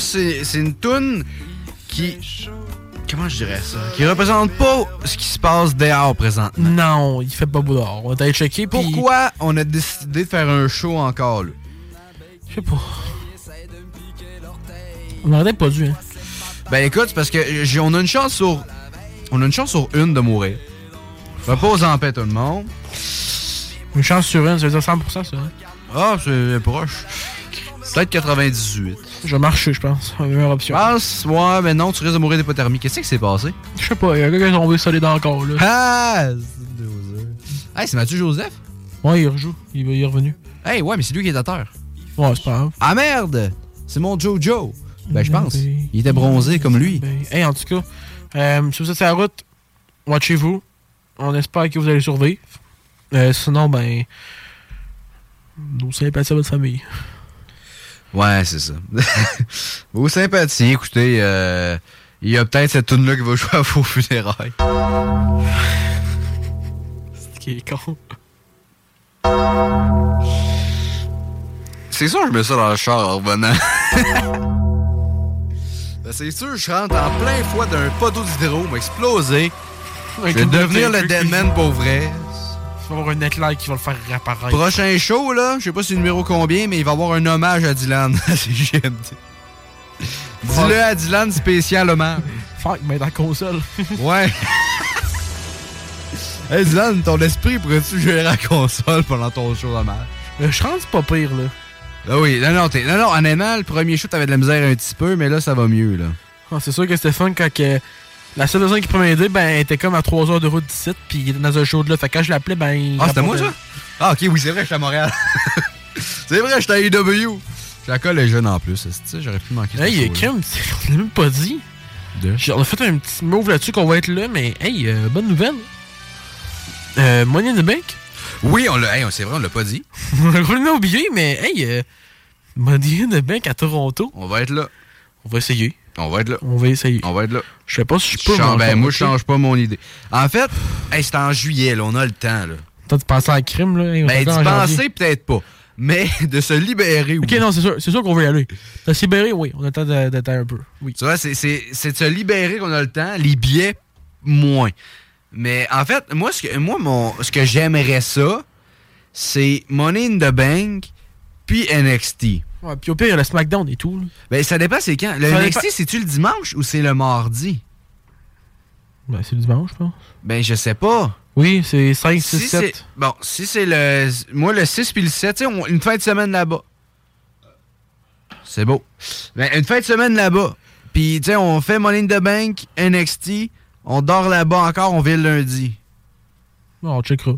Ça, c'est une toune qui. Comment je dirais ça? Qui représente pas ce qui se passe dehors présentement. Non, il fait pas beau dehors. On va aller checker. Pourquoi on a décidé de faire un show encore, là? Je sais pas. On aurait peut-être pas dû, hein. Ben écoute, c'est parce que j'ai- on a une chance sur. On a une chance sur une de mourir. Repose en paix tout le monde. Une chance sur une, ça veut dire 100%, ça. hein? Ah, c'est proche. Peut-être 98. Je vais marcher, je pense. La meilleure option. Pense, ouais, mais non, tu risques de mourir d'hypothermie. Qu'est-ce qui s'est passé? Je sais pas, il y a quelqu'un qui est tombé solide encore, là. Ah! c'est. Hey, c'est Mathieu Joseph? Ouais, il rejoue. Il, il est revenu. Hey, ouais, mais c'est lui qui est à terre. Ouais, c'est pas grave. Ah merde! C'est mon Jojo. Ben, je pense. Il était bronzé comme lui. Hey, en tout cas, euh, si vous êtes sur la route, watchez-vous. On espère que vous allez survivre. Euh, sinon, ben. Nos sympathies à votre famille. Ouais, c'est ça. *laughs* Vos sympathies, écoutez, euh, il y a peut-être cette tune là qui va jouer à vos funérailles. *laughs* C'est qui est con? C'est sûr, je mets ça dans le char en revenant. *laughs* Ben, c'est sûr, je rentre en plein fouet d'un pot d'eau d'hydro, m'a explosé. Je vais devenir le Deadman pour vrai. Il va y avoir un éclair qui va le faire réapparaître. Prochain show, là, je sais pas c'est le numéro combien, mais il va y avoir un hommage à Dylan *laughs* à CGMD. Dis-le à Dylan spécial hommage. Fuck, mais dans la console. *laughs* Ouais. hey Dylan, ton esprit pourrais-tu gérer la console pendant ton show d'hommage? Euh, je rentre pas pire, là. Ah oui, non, non, t'es- non, non, honnêtement, le premier show, t'avais de la misère un petit peu, mais là, ça va mieux, là. Ah, c'est sûr que Stéphane, quand que la seule personne qui pouvait m'aider, ben, elle était comme à 3 heures de route d'ici, puis il était dans un show de là. Fait que quand je l'appelais, ben. il Ah, c'était moi, ça? Ah, ok, oui, c'est vrai, j'étais à Montréal. *laughs* c'est vrai, j'étais à AEW. Je la colle les jeunes en plus, c'est ça, j'aurais pu manquer Hey, show-là? Kim, on l'a même pas dit. On a fait un petit move là-dessus qu'on va être là, mais hey, euh, bonne nouvelle. Euh, Money in the Bank? Oui, on l'a, hey, c'est vrai, on l'a pas dit. *laughs* on l'a oublié, mais hey, euh, Money in the Bank à Toronto. On va être là. On va essayer. On va être là. On va essayer. On va être là. Je sais pas si je peux. change- ben, moi, je change pas mon idée. En fait, hey, c'est en juillet, là, on a le temps, là. Toi, tu pensais à un crime, là? Ben, janvier? penser, peut-être pas. Mais de se libérer, oui. Ok, non, c'est sûr, c'est sûr qu'on veut y aller. T'as se libéré, oui. On a le temps de- d'attendre un peu. Oui. Tu vois, c'est de se libérer qu'on a le temps, les billets, moins. Mais en fait, moi, ce que, moi mon, ce que j'aimerais ça, c'est Money in the Bank, puis NXT. Ouais, puis au pire, il y a le SmackDown et tout. là. Ben, ça dépend, c'est quand? Le Ça NXT, dépend- c'est-tu le dimanche ou c'est le mardi? Ben, c'est le dimanche, je pense. Ben, je sais pas. Oui, c'est 5, 6, Si 7. c'est- Bon, si c'est le. Moi, le 6 puis le 7, tu sais, on- une fin de semaine là-bas. C'est beau. Ben, une fin de semaine là-bas. Puis, tu sais, on fait Money in the Bank, NXT, on dort là-bas encore, on vient le lundi. Bon, on checkera.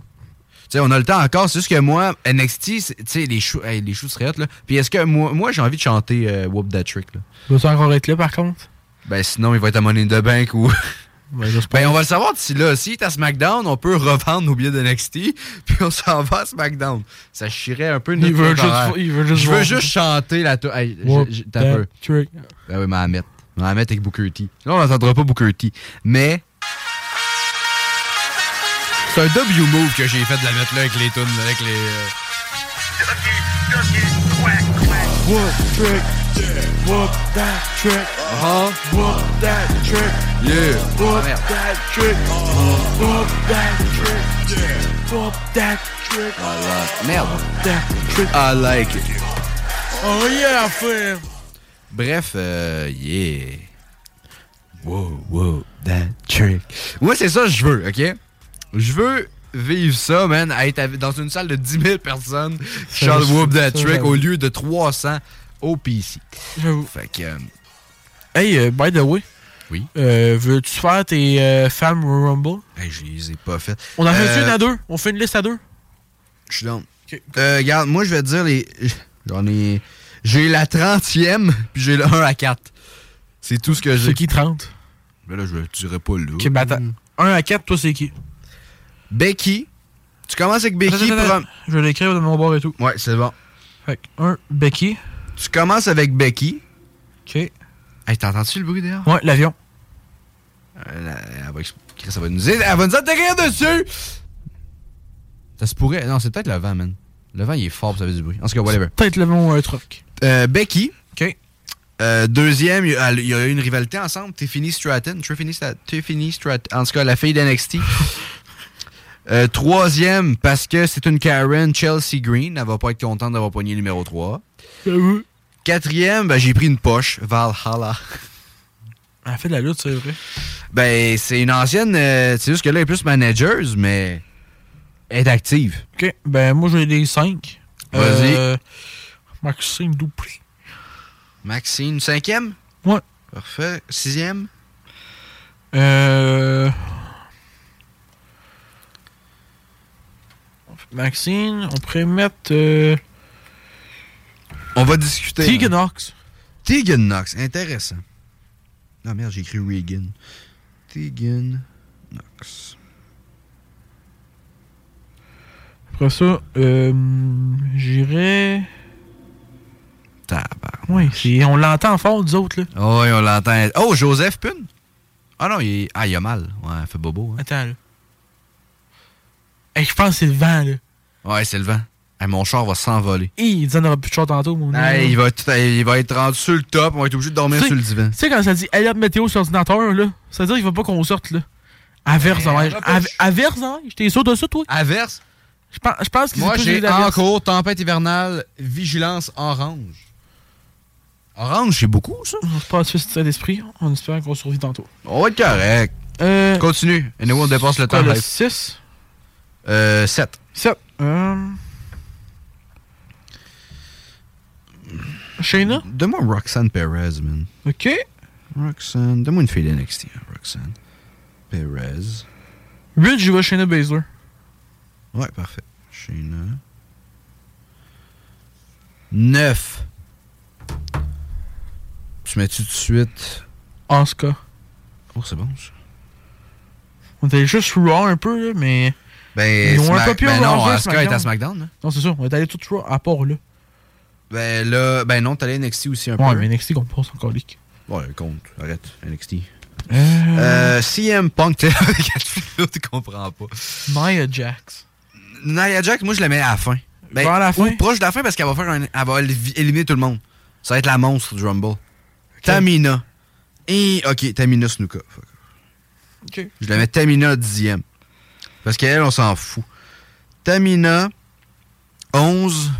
Tu sais, on a le temps encore. C'est juste que moi, NXT, c'est- tu sais, les choux, hey, les choux seraient hot, là. Puis est-ce que moi, moi j'ai envie de chanter euh, Whoop That Trick, là? Vas-tu encore être là, par contre? Ben, sinon, il va être à Money in the Bank ou. *laughs* Ben. Ben, on va le savoir d'ici là. Si t'es à SmackDown, on peut revendre nos billets de NXT, *laughs* puis on s'en va à SmackDown. Ça chierait un peu Il notre veut juste- il veut juste Je veux juste chanter la... Hey, t'as that peu. trick. Ben oui, Mahamet. Mahamet avec Booker T. Là, on n'entendra pas Booker T. Mais... C'est un W move que j'ai fait de la mettre là avec les tunes, avec les... euh, What trick? Whoop that trick. Uh-huh. Whoop that trick. Yeah. Whoop Ah, merde. that trick. Whoop that trick. Whoop that trick. Merde. That trick. I like it. Oh yeah, frère. Bref, euh, yeah. Wow, wow, that trick. Moi, c'est ça que je veux, OK? Je veux vivre ça, man, à être dans une salle de 10 000 personnes qui chantent Whoop That Trick au lieu de 300 au PC. J'avoue. Fait que... euh, Hey, euh, by the way. Oui? Euh, Veux-tu faire tes euh, femmes Rumble? hey, je les ai pas faites. On en fait Euh, une à deux. On fait une liste à deux. Je suis down. Euh, regarde, moi, je vais te dire les... *laughs* J'en ai... J'ai la 30e, puis j'ai le 1 à 4. C'est tout ce que j'ai. C'est qui 30? Ben là, je le dirai pas là. Ok, ben attends. 1 à 4, toi, c'est qui? Becky. Tu commences avec Becky. Attends, attends, pour un- attends. Je vais l'écrire dans mon bord et tout. Ouais, c'est bon. Fait que 1, Becky. Tu commences avec Becky. OK. Hey, t'entends-tu le bruit derrière? Ouais, l'avion. Euh, la- elle, va, ça va nous elle va nous atterrir dessus! Ça se pourrait. Non, c'est peut-être le vent, man. Le vent, il est fort, ça fait du bruit. En tout cas, whatever. Peut-être l'avion ou un truc. Euh, Becky. OK. Euh, deuxième, il y, a, il y a eu une rivalité ensemble. Tiffany Stratton. Tiffany Stratton. En tout cas, la fille d'NXT. *laughs* Euh, troisième, parce que c'est une Karen, Chelsea Green. Elle va pas être contente d'avoir pogné numéro 3. J'avoue. Quatrième, ben, j'ai pris une poche. Valhalla. Elle fait de la lutte, c'est vrai. Ben, c'est une ancienne. euh, c'est juste que là, elle est plus manageuse, mais. Elle est active. OK. Ben, moi, j'ai les 5. Vas-y. Maxime Dupré. Maxine, cinquième? Ouais. Parfait. Sixième? Euh... Maxine, on pourrait mettre... Euh... On va discuter. Tegan hein. Knox. Tegan Knox, intéressant. Ah merde, j'ai écrit Regan. Tegan Knox. Après ça, euh. Tabarnak. Oui, c'est- on l'entend fort, nous autres, là. Oh, oui, on l'entend. Oh, Joseph Pune? Ah non, il, ah, il a mal. Ouais, il fait bobo. hein. Attends, là. Hey, je pense que c'est le vent, là. Ouais, c'est le vent. Hey, mon char va s'envoler. Il dit on aura plus de char tantôt, mon Hey, il, va être, il va être rendu sur le top. On va être obligé de dormir sur le divan. Tu sais, quand ça dit alerte météo sur l'ordinateur, là, ça veut dire qu'il va pas qu'on sorte, là. Averse. Av- Averse, neige. T'es sûr de ça, toi? Averse? Je pense, je pense Moi, j'ai encore tempête hivernale, vigilance orange. Orange, c'est beaucoup, ça? On se passe cet d'esprit. On espère qu'on survit tantôt. On va être correct. Euh, Continue. Et nous, on dépasse le temps. le live. 6? Euh, 7. 7. Euh... Shayna? Donne-moi Roxanne Perez, man. OK. Roxanne. Donne-moi une fille d'NXT, hein, Roxanne. Perez. 8, j'y vais Shayna Baszler. Ouais, parfait. Shayna. 9. Tu mets-tu tout de suite? Asuka. Oh, c'est bon, ça. On était juste raw un peu, là, mais. Ben, Ils ont un peu plus ben non, Asuka est à SmackDown, là. Non, c'est ça. On est allé tout raw à part là. Ben là, ben non, t'as allé NXT aussi un Ouais, peu. mais NXT qu'on passe encore leak. Ouais, compte. Arrête, NXT. Euh... Euh, CM Punk, t'es avec tu comprends pas. Nia Jax. Nia Jax, moi je la mets à la fin. Ben, Vers la fin? ou proche de la fin parce qu'elle va faire un, elle va éli- éliminer tout le monde. Ça va être la monstre du Rumble. Tamina. Et ok, Tamina Snuka. Ok. Je la mets Tamina dixième. Parce qu'elle, on s'en fout. Tamina, 11.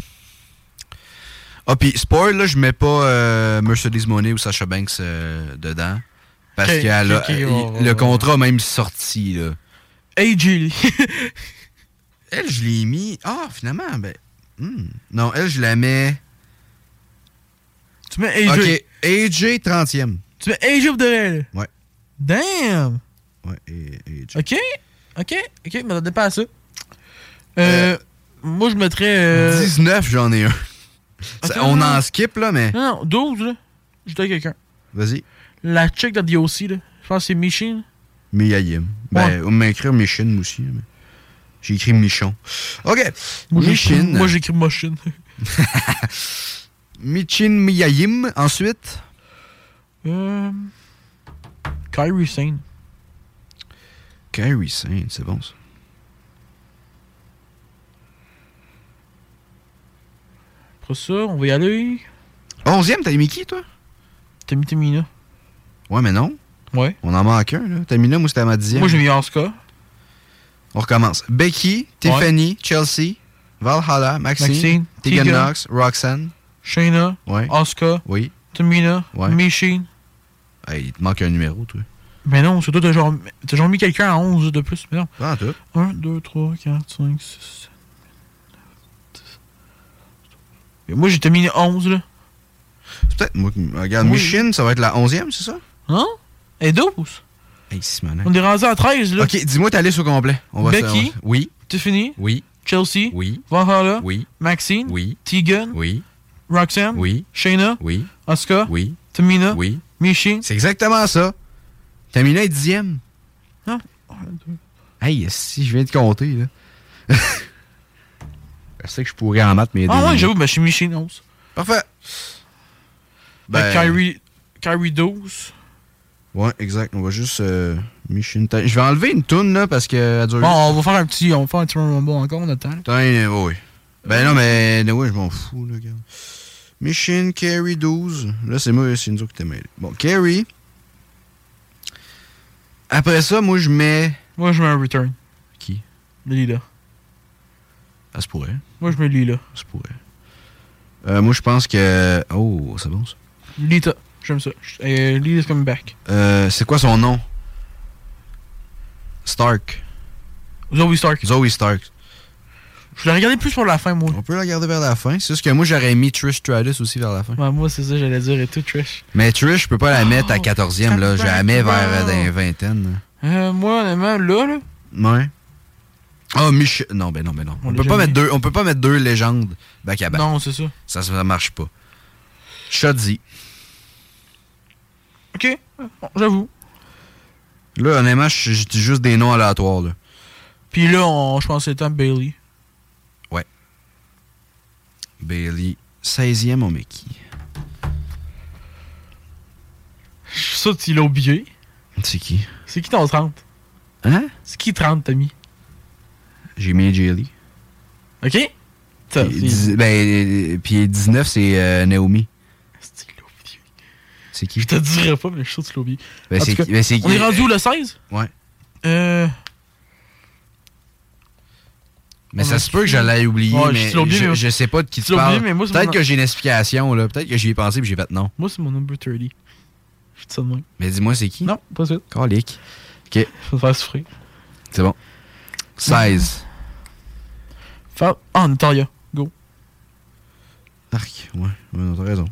Ah, puis spoil, là, je mets pas euh, Mercedes Monet ou Sasha Banks euh, dedans. Parce que le contrat a même sorti, là. AJ Lee. *laughs* Elle, je l'ai mis. Ah, finalement, ben. hmm. Non, elle, je la mets. tu mets AJ. Ok, AJ 30e. Tu mets AJ pour de là. Ouais. Damn. Ouais, et, AJ. Ok. Ok. Ok, mais ça dépend à ça. Euh, moi, je mettrais. Euh... 19, j'en ai un. Ça- Attends, on non. en skip, là, mais. Non, non, 12, là. J'étais quelqu'un. Vas-y. La chick de DOC, là. Je pense que c'est Michin. Miyayim. Ben, on m'a écrit Michin aussi. mais J'ai écrit Michon. OK. Michin. Moi, j'écris Machine. Michin Miyayim. Ensuite? euh... Kyrie Sane. Kyrie Sane, c'est bon ça. Après ça, on va y aller. 11e, t'as mis qui, toi? T'as mis Tamina. Ouais, mais non. Ouais. On en manque un, là. Tamina, moi, c'était à ma dixième. Moi, j'ai mis Asuka. On recommence. Becky, Tiffany, Chelsea, Valhalla, Maxine, Maxine, Tegan. Knox, Roxanne. Shayna. Ouais. Oui. Tamina. Ouais. Machine. Hey, il te manque un numéro, toi. Mais non, c'est toi, t'as genre, t'as genre mis quelqu'un à 11 de plus. Mais non. Ah, toi. 1, 2, 3, 4, 5, 6, 7, 8, 9, 10. Moi, j'étais mis 11, là. C'est peut-être moi qui. Regarde, Oui. Michine, ça va être la 11e, c'est ça? Hein? Et 12. Hey. On est rendu à 13, là. Ok, dis-moi ta liste au complet. On va Becky. se- Oui. Tiffany. Oui. Chelsea. Oui. Valhalla. Oui. Maxine. Oui. Tegan. Oui. Roxanne. Oui. Shayna. Oui. Asuka. Oui. Tamina. Oui. Machine. C'est exactement ça. Est dixième. Non. Hey, si je viens de compter, là. *laughs* je sais que je pourrais en mettre, mais. Ah ouais, j'avoue, ben, je suis Machine 11. Parfait. Ben, Kyrie, Kyrie 12. Ouais, exact. On va juste. Euh, Time. Je vais enlever une toune, là, parce qu'elle dure. Bon, on va faire un petit, on va faire un petit Rumble encore, on attend. Putain, euh, oui. Ben non, mais ouais, je m'en fous, là, gars. Mission Carry 12. Là, c'est moi, c'est nous autres qui mêlé. Bon, Carry. Après ça, moi, je mets. Moi, je mets un return. Qui? Lila. Ça se pourrait. Moi, je mets Lila. Ça se pourrait. Euh, moi, je pense que. Oh, c'est bon, ça. Lita. J'aime ça. Euh, Lila's coming back. Euh, c'est quoi son nom? Stark. Zoe Stark. Zoe Stark. Je l'ai regardé plus pour la fin, moi. On peut la regarder vers la fin. C'est juste que moi, j'aurais mis Trish Stratus aussi vers la fin. Ouais, moi, c'est ça, j'allais dire, et tout, Trish. Mais Trish, je peux pas la mettre à 14e, là. Je la mets vers euh, dans les vingtaines. Euh, moi, honnêtement, là, là. là. Ouais. Oh, Michel. Non, ben non, ben non. On peut pas mettre deux, on peut pas mettre deux légendes back à back. Non, c'est ça. Ça, ça marche pas. Shotzi. Ok, bon, j'avoue. Là, honnêtement, je dis juste des noms aléatoires, là. Puis là, on, je pense que c'est temps Bailey. Bailey. 16e, on met qui Je suis sûr que tu l'as oublié. C'est qui? C'est qui ton 30 Hein? C'est qui 30, t'as mis J'ai mis Jelly. Ok Ça, dix- ben, euh, puis 19, c'est euh, Naomi. C'est qui Je te dirai pas, mais je suis sûr que tu l'as oublié. Ben, En c'est qui- ben, on est rendu où, le 16 Ouais. Euh. Mais ça se peut que je l'ai oublié, Ouais, mais oublié, je, mais- je sais pas de qui tu parles. Peut-être que j'ai une explication, là. Peut-être que j'y ai pensé puis j'ai fait non. Moi, c'est mon number 30. Je dis ça de même. Mais dis-moi, c'est qui? Non, pas suite. Calique. Ok, Je vais faire souffrir. c'est bon. 16. Fa- Ah, Natalia. Go. Arc, ouais, ouais, t'as raison.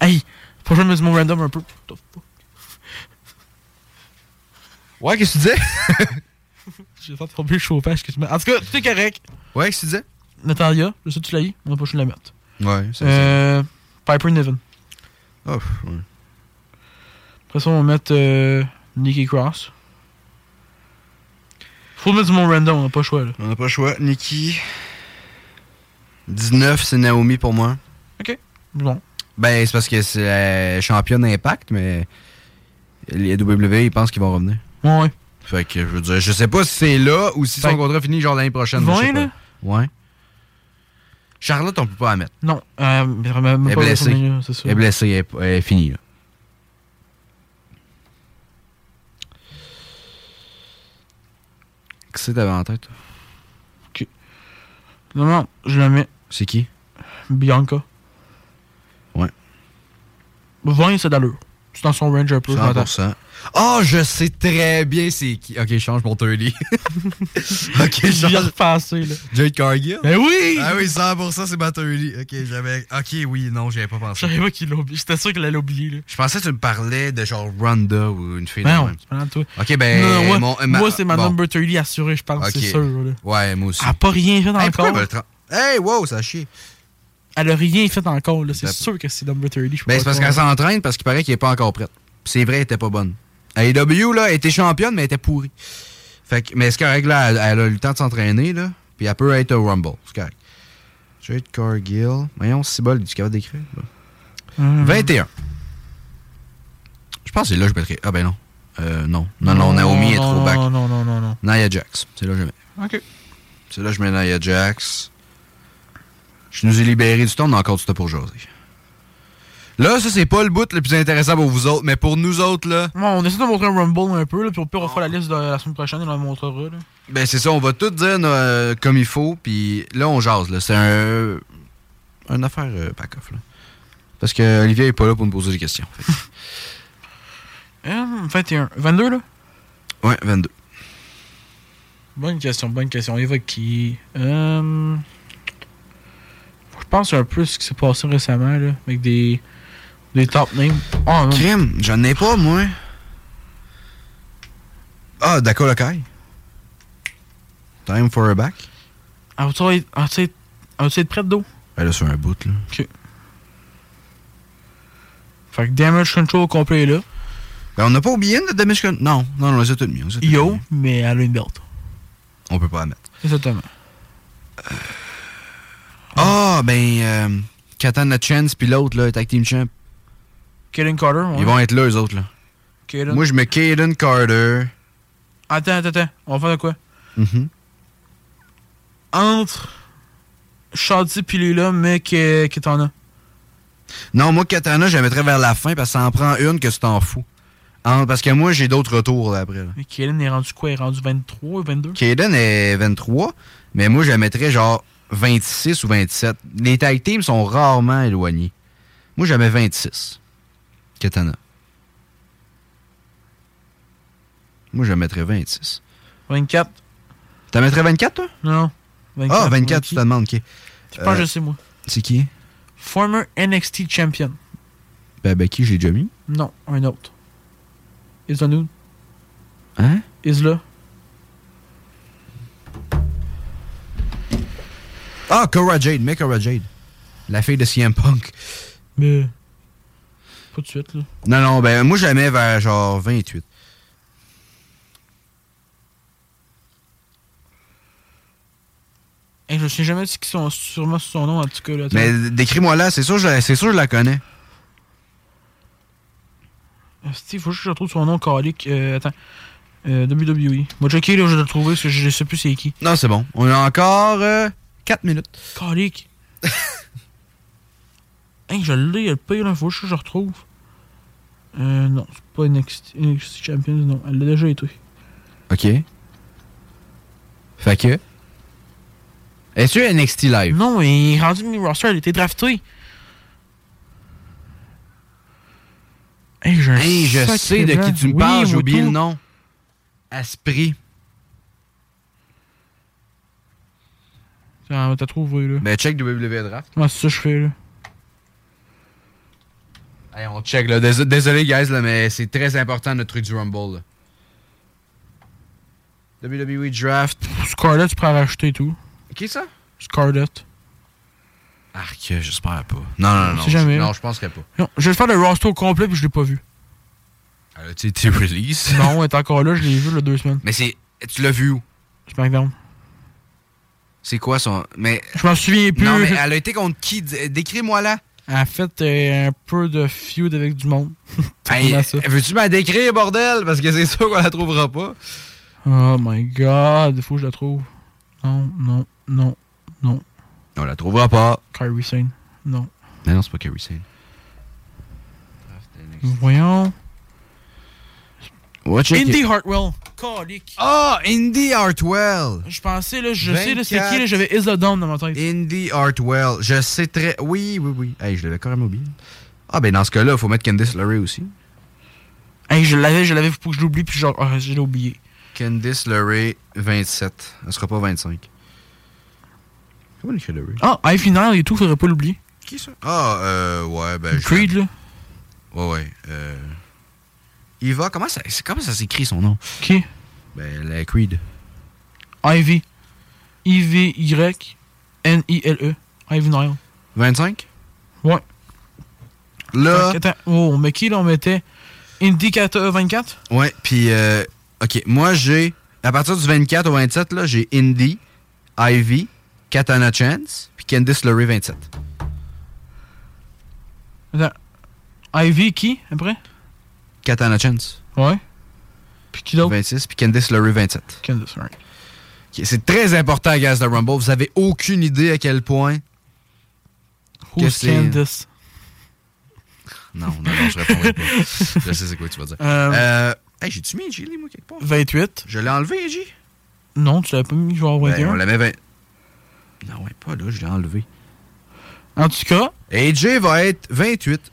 Hey, faut que je mon random un peu. Ouais, qu'est-ce que tu disais *laughs* J'ai fait tomber le chauffage que tu mets. En tout cas, tout est correct. Ouais, qu'est-ce que tu disais? Natalia, je sais que tu l'as eu, on va pas je la mettre. Ouais, c'est Euh. Piper Niven. Oh, ouais. Après ça, on va mettre euh, Nikki Cross. Faut mettre du mon random, on n'a pas le choix là. On n'a pas le choix. Nikki. 19, c'est Naomi pour moi. Ok. Bon. Ben, c'est parce que c'est la championne Impact, mais les WWE, ils pensent qu'ils vont revenir. Ouais. Fait que je veux dire, je sais pas si c'est là ou si son contrat finit genre l'année prochaine. 20, je sais pas. là? Ouais. Charlotte, on peut pas la mettre. Non. Euh, elle est blessée. Elle est blessée, elle est, elle finie. Là. Qu'est-ce que t'avais en tête. Ok. Non, non, je la mets. C'est qui? Bianca. Ouais. 20, c'est d'allure. C'est dans son range un peu. 100%. Ah, oh, je sais très bien c'est qui. Ok, change mon Turley. *laughs* ok, change. J'ai là. Jade Cargill? Ben oui! Ah oui, 100%, c'est ma Turley. Ok, j'avais. Ok, oui, non, j'avais pas pensé. J'avais pas qu'il l'a. J'étais sûr qu'il allait oublier, là. Je pensais que tu me parlais de genre Ronda ou une fille. Ben non, je de toi. Ok, ben. Non, moi, mon, moi c'est ma number 30 assurée, je pense, okay. c'est sûr, là. Ouais, moi aussi. Elle a pas rien fait encore. Hey, wow, ça chie. Elle a rien fait encore, là. C'est ben, sûr que c'est number 30. Ben, c'est parce qu'elle s'entraîne parce qu'il paraît qu'elle est pas encore prête. C'est vrai, elle était pas bonne. AEW, là, elle était championne, mais elle était pourrie. Fait que, mais c'est correct, là, elle, elle a eu le temps de s'entraîner, là. Puis elle peut être au Rumble. C'est correct. Jade Cargill. Voyons, c'est bol, du capable d'écrire. là? Hum. 21. Je pense que c'est là que je mettrais. Ah, ben non. Euh, non. Non, non, Naomi est trop non, back. Non, non, non, non, non. Nia Jax. C'est là que je mets. Ok. C'est là que je mets Nia Jax. Je nous ai libéré du temps, on a encore du temps pour jaser. Là, ça, c'est pas le bout le plus intéressant pour vous autres, mais pour nous autres, là, Bon, on essaie de montrer un Rumble un peu, là, puis au pire, on fera la liste de la semaine prochaine et on la montrera. Là. ben c'est ça, on va tout dire euh, comme il faut, puis là, on jase, là. C'est un. une affaire euh, back-off, là. Parce que Olivier est pas là pour nous poser des questions. Fait que- *laughs* Euh, 21. 22, là? Ouais, 22. Bonne question, bonne question. Il va qui? Euh... Je pense un peu ce qui s'est passé récemment, là, avec des, des top names. Oh. Crime, j'en ai pas, moi. Ah, Dakota Kai. Time for a back. Ah, tu être, prête d'eau? Ben là, sur un bout, là. Ok. Fait que Damage Control complet est là. Ben, on n'a pas oublié de Damage Control. Non, non, non, on les a toutes mis. Yo, mais elle a une belt. On peut pas la mettre. Exactement. Ah, ben, euh, Katana Chance puis l'autre, là, Tag Team Champ. Kaden Carter, ouais. Ils vont être là, eux autres, là. Kaden. Moi, je mets Kaden Carter. Attends, attends, attends. On va faire de quoi? Mhm. Entre Shotzi pis Lila, mais que, que t'en as. Non, moi, Katana, je la mettrais vers la fin parce que ça en prend une que tu t'en fous. En- parce que moi, j'ai d'autres retours là, après. là. Mais Kaden est rendu quoi? Il est rendu 23 ou 22? Kaden est 23, mais moi, je la mettrais genre 26 ou 27. Les tag teams sont rarement éloignés. Moi, mets 26. Katana. Moi, je mettrais 26. 24. T'en mettrais 24, toi? Non. ah, 24, qui? tu te demandes, ok. Que Euh, je sais, moi? C'est qui? Former NXT Champion. Ben, Becky, j'ai déjà mis? Non, un autre. Isla Nude. Hein? Isla. Ah, Cora Jade, mets Cora Jade. La fille de CM Punk. Mais. Pas de suite, là. Non, non, ben, moi, mets vers genre 28. Hey, je sais jamais si qui sont sûrement sur son nom, en tout cas. Là, Mais décris-moi là, c'est sûr, c'est sûr, je la connais. Steve, faut juste que je retrouve son nom calique. Euh, attends. Euh, WWE. Moi, checker, là, je vais le trouver, parce que je sais plus c'est qui. Non, c'est bon. On a encore 4 minutes. Calique. *laughs* hey, je l'ai, le pire, là. Faut que je retrouve. Euh, non, c'est pas NXT, NXT Champions, non. Elle l'a déjà été. OK. Fait que. Est-ce que NXT Live? Non, mais il est rendu mini roster, elle a été draftée. Hey, je, Hey, je sais de qui tu me parles, j'ai oublié le nom. Asprit. Ah, T'as trouvé, là. Ben, check WWE Draft. Ouais, c'est ça que je fais, là. Hey, on check, là. Dés- Désolé, guys, là, mais c'est très important, notre truc du Rumble, là. WWE Draft. Scarlett, tu pourrais racheter et tout. Qui ça? Scarlett. Arc, j'espère pas. Non, non, non. Jamais. Non, je penserais pas. Non, je vais faire le roster au complet puis je l'ai pas vu. Elle a été release? Non, elle est encore là, je l'ai vu il y a deux semaines. Mais c'est. Tu l'as vu où? SmackDown. C'est quoi son. Mais. Je m'en souviens plus. Non, mais elle a été contre qui? Décris-moi là. A fait euh, un peu de feud avec du monde. *laughs* Hey, veux-tu m'en décrire, bordel? Parce que c'est sûr qu'on la trouvera pas. Oh my god, il faut que je la trouve. Non, non, non, non. On la trouvera pas. Kyrie Sane. Non. Mais non, c'est pas Kerry Sane. Voyons. Indy. Hartwell. Ah, Indy Hartwell. Je pensais, là, je sais, là, 24. qui, là, j'avais Dawn dans ma tête. Indy Hartwell. Je sais très. Oui, oui, oui. Hey, je l'avais carrément oublié. Ah, ben dans ce cas-là, il faut mettre Candice LeRae aussi. Hey, je l'avais, je l'avais pour que je l'oublie, puis genre, ah, je l'ai oublié. Candice LeRae, 27. Elle sera pas 25. Comment écrit LeRae? Ah, high final et tout, faudrait pas l'oublier. Qui ça? Ah, euh, ouais, ben. Creed, là. Ouais, ouais. Euh... Eva, comment ça, comment ça s'écrit son nom? Qui? Ben, la Creed. Ivy. I-V-Y-N-I-L-E. Ivy Nile. 25? Ouais. Là. Attends, oh, met qui, là? On mettait Indy 4, 24? Ouais, puis, euh, ok, moi j'ai, à partir du 24 au 27, là, j'ai Indy, Ivy, Katana Chance, puis Candice LeRae 27. Attends. Ivy, qui, après? Katana Chance. Ouais. Puis qui d'autre? 26, puis Candice LeRae 27. Candice, right. Ok, c'est très important, Gaz de Rumble. Vous avez aucune idée à quel point. que Who's c'est- Candice? Non, non, non, je répondrai pas. *laughs* je sais c'est quoi tu vas dire. Euh, Euh, hey, j'ai-tu mis G, moi, quelque part? 28. Je l'ai enlevé, G? Non, tu l'avais pas mis genre 21. Ben, on la met 20. Non, ouais, pas là, je l'ai enlevé. En tout cas. AJ va être 28.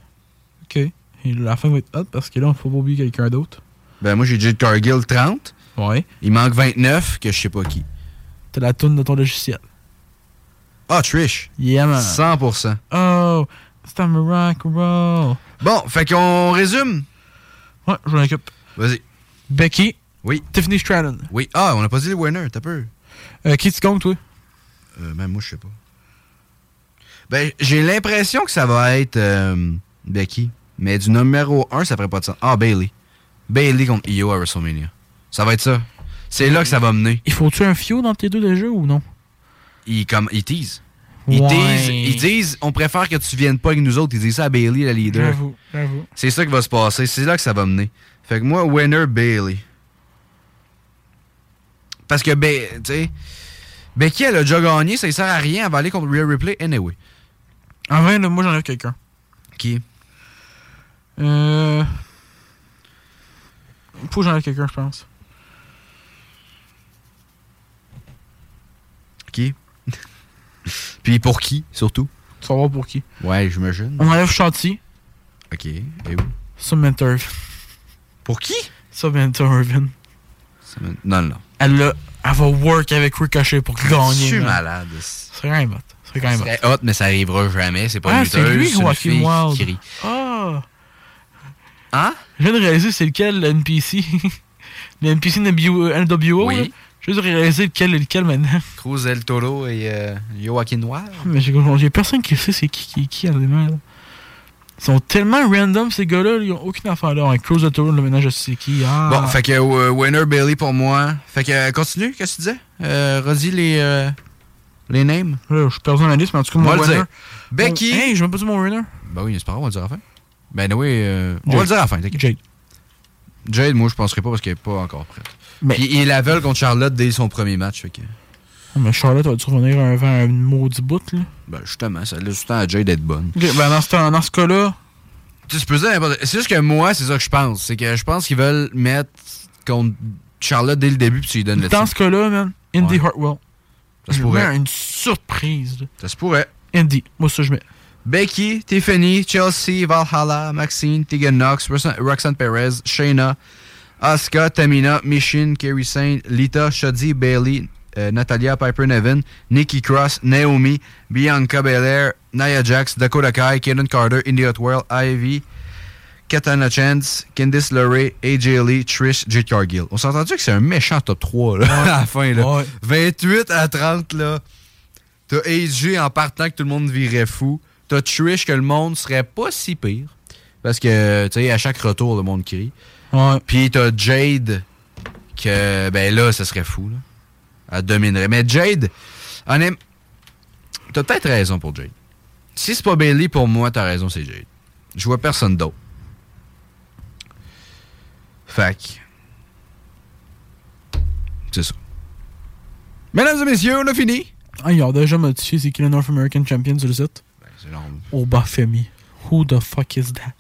Et la fin va être hot parce que là, on faut pas oublier quelqu'un d'autre. Ben, moi, j'ai Jade Cargill 30. Ouais. Il manque 29, que je sais pas qui. T'as la toune de ton logiciel. Ah, Trish. Yeah, man. 100%. Oh, c'est un miracle roll. Bon, fait qu'on résume. Ouais, je m'en occupe. Vas-y. Becky. Oui. Tiffany Stratton. Oui. Ah, on a pas dit le winner, t'as peur. Euh, qui tu comptes, toi? Euh, même moi, je sais pas. Ben, j'ai l'impression que ça va être euh, Becky. Mais du numéro 1, ça ferait pas de sens. Ah, Bailey. Bailey contre Io à WrestleMania. Ça va être ça. C'est là que ça va mener. Il faut-tu un fio dans tes deux déjà ou non? Ils, comme, ils teasent. Ils, Ouais. ils disent on préfère que tu viennes pas avec nous autres. Ils disent ça à Bailey, la leader. J'avoue, j'avoue. C'est ça qui va se passer. C'est là que ça va mener. Fait que moi, winner Bailey. Parce que, ben, tu sais, Becky, elle a déjà gagné, ça ne sert à rien. Elle va aller contre Rhea Ripley anyway. En vrai, là, moi, j'enlève quelqu'un. Qui? Euh. Faut que j'enlève quelqu'un, je pense. Qui? *laughs* Puis pour qui, surtout? Tu vas voir pour qui. Ouais, j'imagine. On enlève Chanty. Ok. Et où? Pour qui? Samantha Irvin. Non, non. Elle, l'a- elle va work avec Ricochet pour gagner. Je suis malade. C'est? Quand même hot. C'est quand même C'est hot. hot, mais ça arrivera jamais. C'est pas Ah, une c'est lutteuse, lui, c'est une fille Wild. qui rit. Ah! Hein? Je viens de réaliser c'est lequel le NPC. *laughs* le NPC NWO. NWO Oui. là. Je viens de réaliser lequel est lequel maintenant. *laughs* Cruz El Toro et euh, Joaquin Wild. Mais j'ai personne qui sait c'est qui qui qui à demain, là. Ils sont tellement random ces gars-là, ils ont aucune affaire là. Un Cruise de Tour, là, maintenant je sais qui. Ah. Bon, fait que euh, winner Bailey pour moi. Fait que euh, continue, qu'est-ce que tu disais? Euh, redis les, euh, les names. Là, je suis perdu dans la liste, mais en tout cas, le winner. Becky. Hey, je même pas dit mon winner. Ben oui, c'est pas grave, on va le dire à la fin. Ben oui, euh, on va le dire à la fin, t'inquiète. Jade. Jade, moi, je penserais pas parce qu'elle est pas encore prête. Mais- Puis il la veulent contre Charlotte dès son premier match, fait que... Oh, mais Charlotte va-tu revenir avant un maudit bout, là? Ben justement, ça laisse du temps à Jade d'être bonne. Ok, ben dans ce, dans ce cas-là, Tu peux dire C'est juste que moi, c'est ça que je pense. C'est que je pense qu'ils veulent mettre contre Charlotte dès le début puis tu lui donnes le dans ce cas-là, man, Indy Ouais. Hartwell. Ça se pourrait. une surprise, là. Ça se pourrait. Indy, moi ça je mets. Becky, Tiffany, Chelsea, Valhalla, Maxine, Tegan Knox, Roxanne, Perez, Shayna, Asuka, Tamina, Michin, Kerry Saint, Lita, Shadi, Bailey, euh, Natalia, Piper Nevin, Nikki Cross, Naomi, Bianca Belair, Nia Jax, Dakota Kai, Kaden Carter, Hot World, Ivy, Katana Chance, Candice LeRae, AJ Lee, Trish, Jade Cargill. On s'est entendu que c'est un méchant top 3 là, *laughs* à la fin. Là. 28 à 30, là. T'as AJ en partant que tout le monde virait fou. T'as Trish que le monde serait pas si pire. Parce que, tu sais, à chaque retour, le monde crie. Ouais. Puis t'as Jade que, ben là, ça serait fou, là. Elle dominerait. Mais Jade, honnêtement, t'as peut-être raison pour Jade. Si c'est pas Bailey, pour moi, t'as raison, c'est Jade. Je vois personne d'autre. Que- C'est ça. Mesdames et messieurs, on a fini. Ah, ils ont déjà modifié c'est qui le North American Champion sur le site? Obafemi. Who the fuck is that?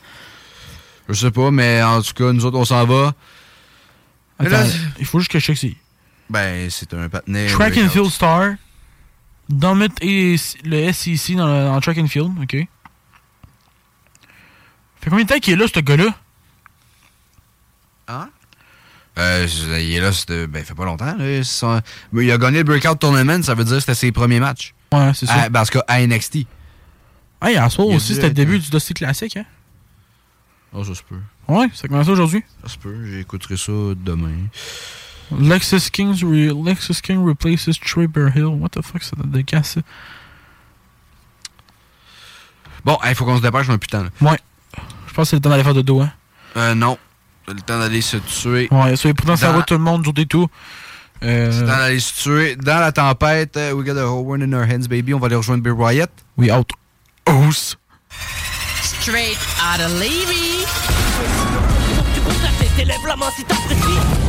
Je sais pas, mais en tout cas, nous autres, on s'en va. Attends, Là, il faut juste que je check si. Ben, c'est un patinet. Track and. Field Star. Domit et le SEC dans, le, dans Track and Field, ok. Fait combien de temps qu'il est là, ce gars-là? Hein? Euh, il est là, c'était- ben, fait pas longtemps. Là. Son- mais il a gagné le Breakout Tournament, ça veut dire que c'était ses premiers matchs. Ouais, c'est ça. À- parce qu'à NXT. Hey, à soir aussi, c'était le être- début du dossier classique, hein? Oh, ça se peut. Ouais, ça commence aujourd'hui. Ça se peut, j'écouterai ça demain. Lexus, Kings re- Lexus King replaces Trey Bear Hill. What the fuck, ça donne de casse, ça? Bon, il faut qu'on se dépêche, on a plus de temps. là. Ouais. Je pense que c'est le temps d'aller faire de dos, hein? Euh, non. C'est le temps d'aller se tuer. Ouais, soyez prudents, ça va tout le monde, jour tout. Euh, C'est le temps d'aller se tuer. Dans la tempête, euh, we got a whole world in our hands, baby. On va aller rejoindre Bill Wyatt. We out. Straight out of Levy. Tu contactes tes lèvres la main si t'apprécies.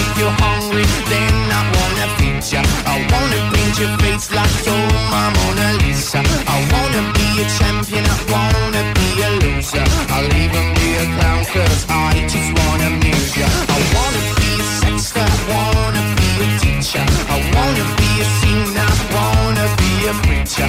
make you hungry, then I wanna feed ya. I wanna paint your face like you're my Mona Lisa. I wanna be a champion, I wanna be a loser. I'll even be a clown cause I just wanna amuse ya. I wanna be a sexter, I wanna be a teacher. I wanna be a singer, I wanna be a preacher.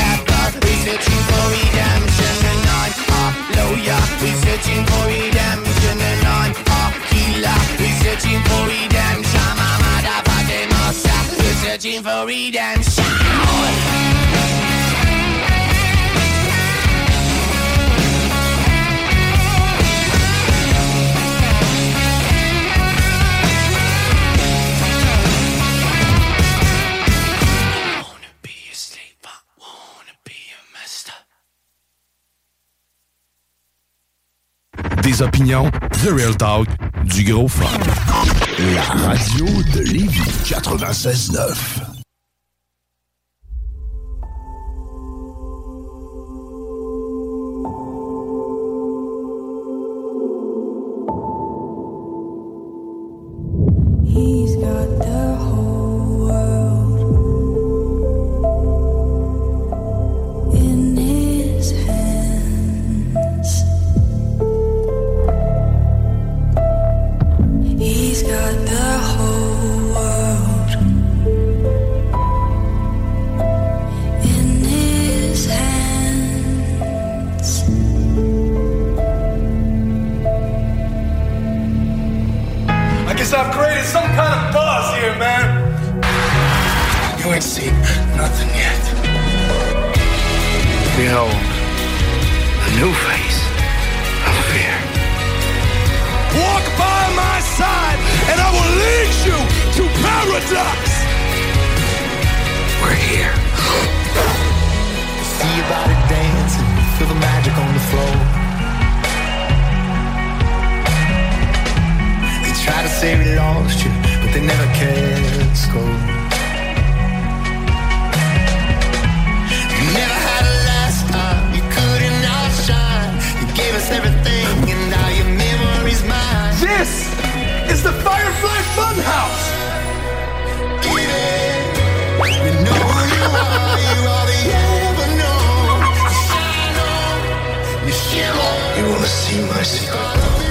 searching for redemption And I'm a lawyer, we're searching for redemption And I'm a healer, we're searching for redemption. I'm a motherfucking monster, we're searching for redemption Des opinions, The Real Talk, du gros fun. La radio de Lévis 96.9. He's got the I guess I've created some kind of buzz here, man. You ain't seen nothing yet. Behold, a new face of fear. Walk by my side, and I will lead you to paradise. We're here. See your body dancing, feel the magic on the floor. Try to say we lost you, but they never cared. Go. You never had a last time, you couldn't outshine. You gave us everything, and now your memory's mine. This is the Firefly Funhouse. You know who you are, you are the ever known. You you shimmer. You wanna see my secret?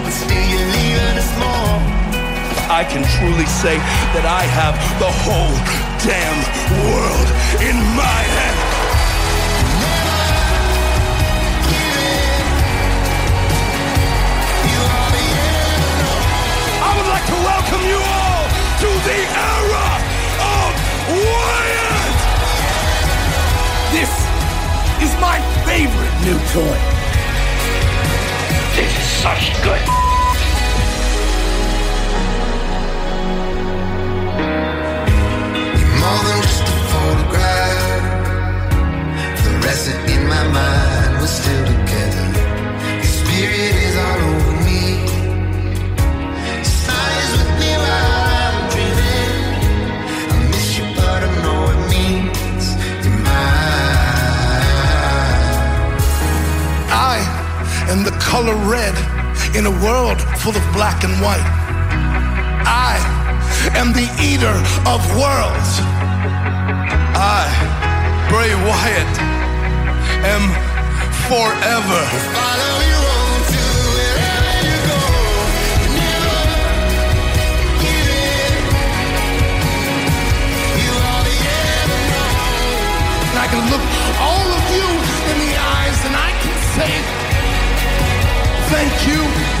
I can truly say that I have the whole damn world in my hand. I would like to welcome you all to the era of Wyatt! This is my favorite new toy. This is such good. Than just a photograph. The in my mind, we're still together. Your spirit is all over me. Is with me while I'm dreaming. I miss you, but I know it means you're mine. I am the color red in a world full of black and white. I am the eater of worlds. I, Bray Wyatt, am forever. Follow you on to wherever you go. Never give in. You are the. And I can look all of you in the eyes and I can say, thank you.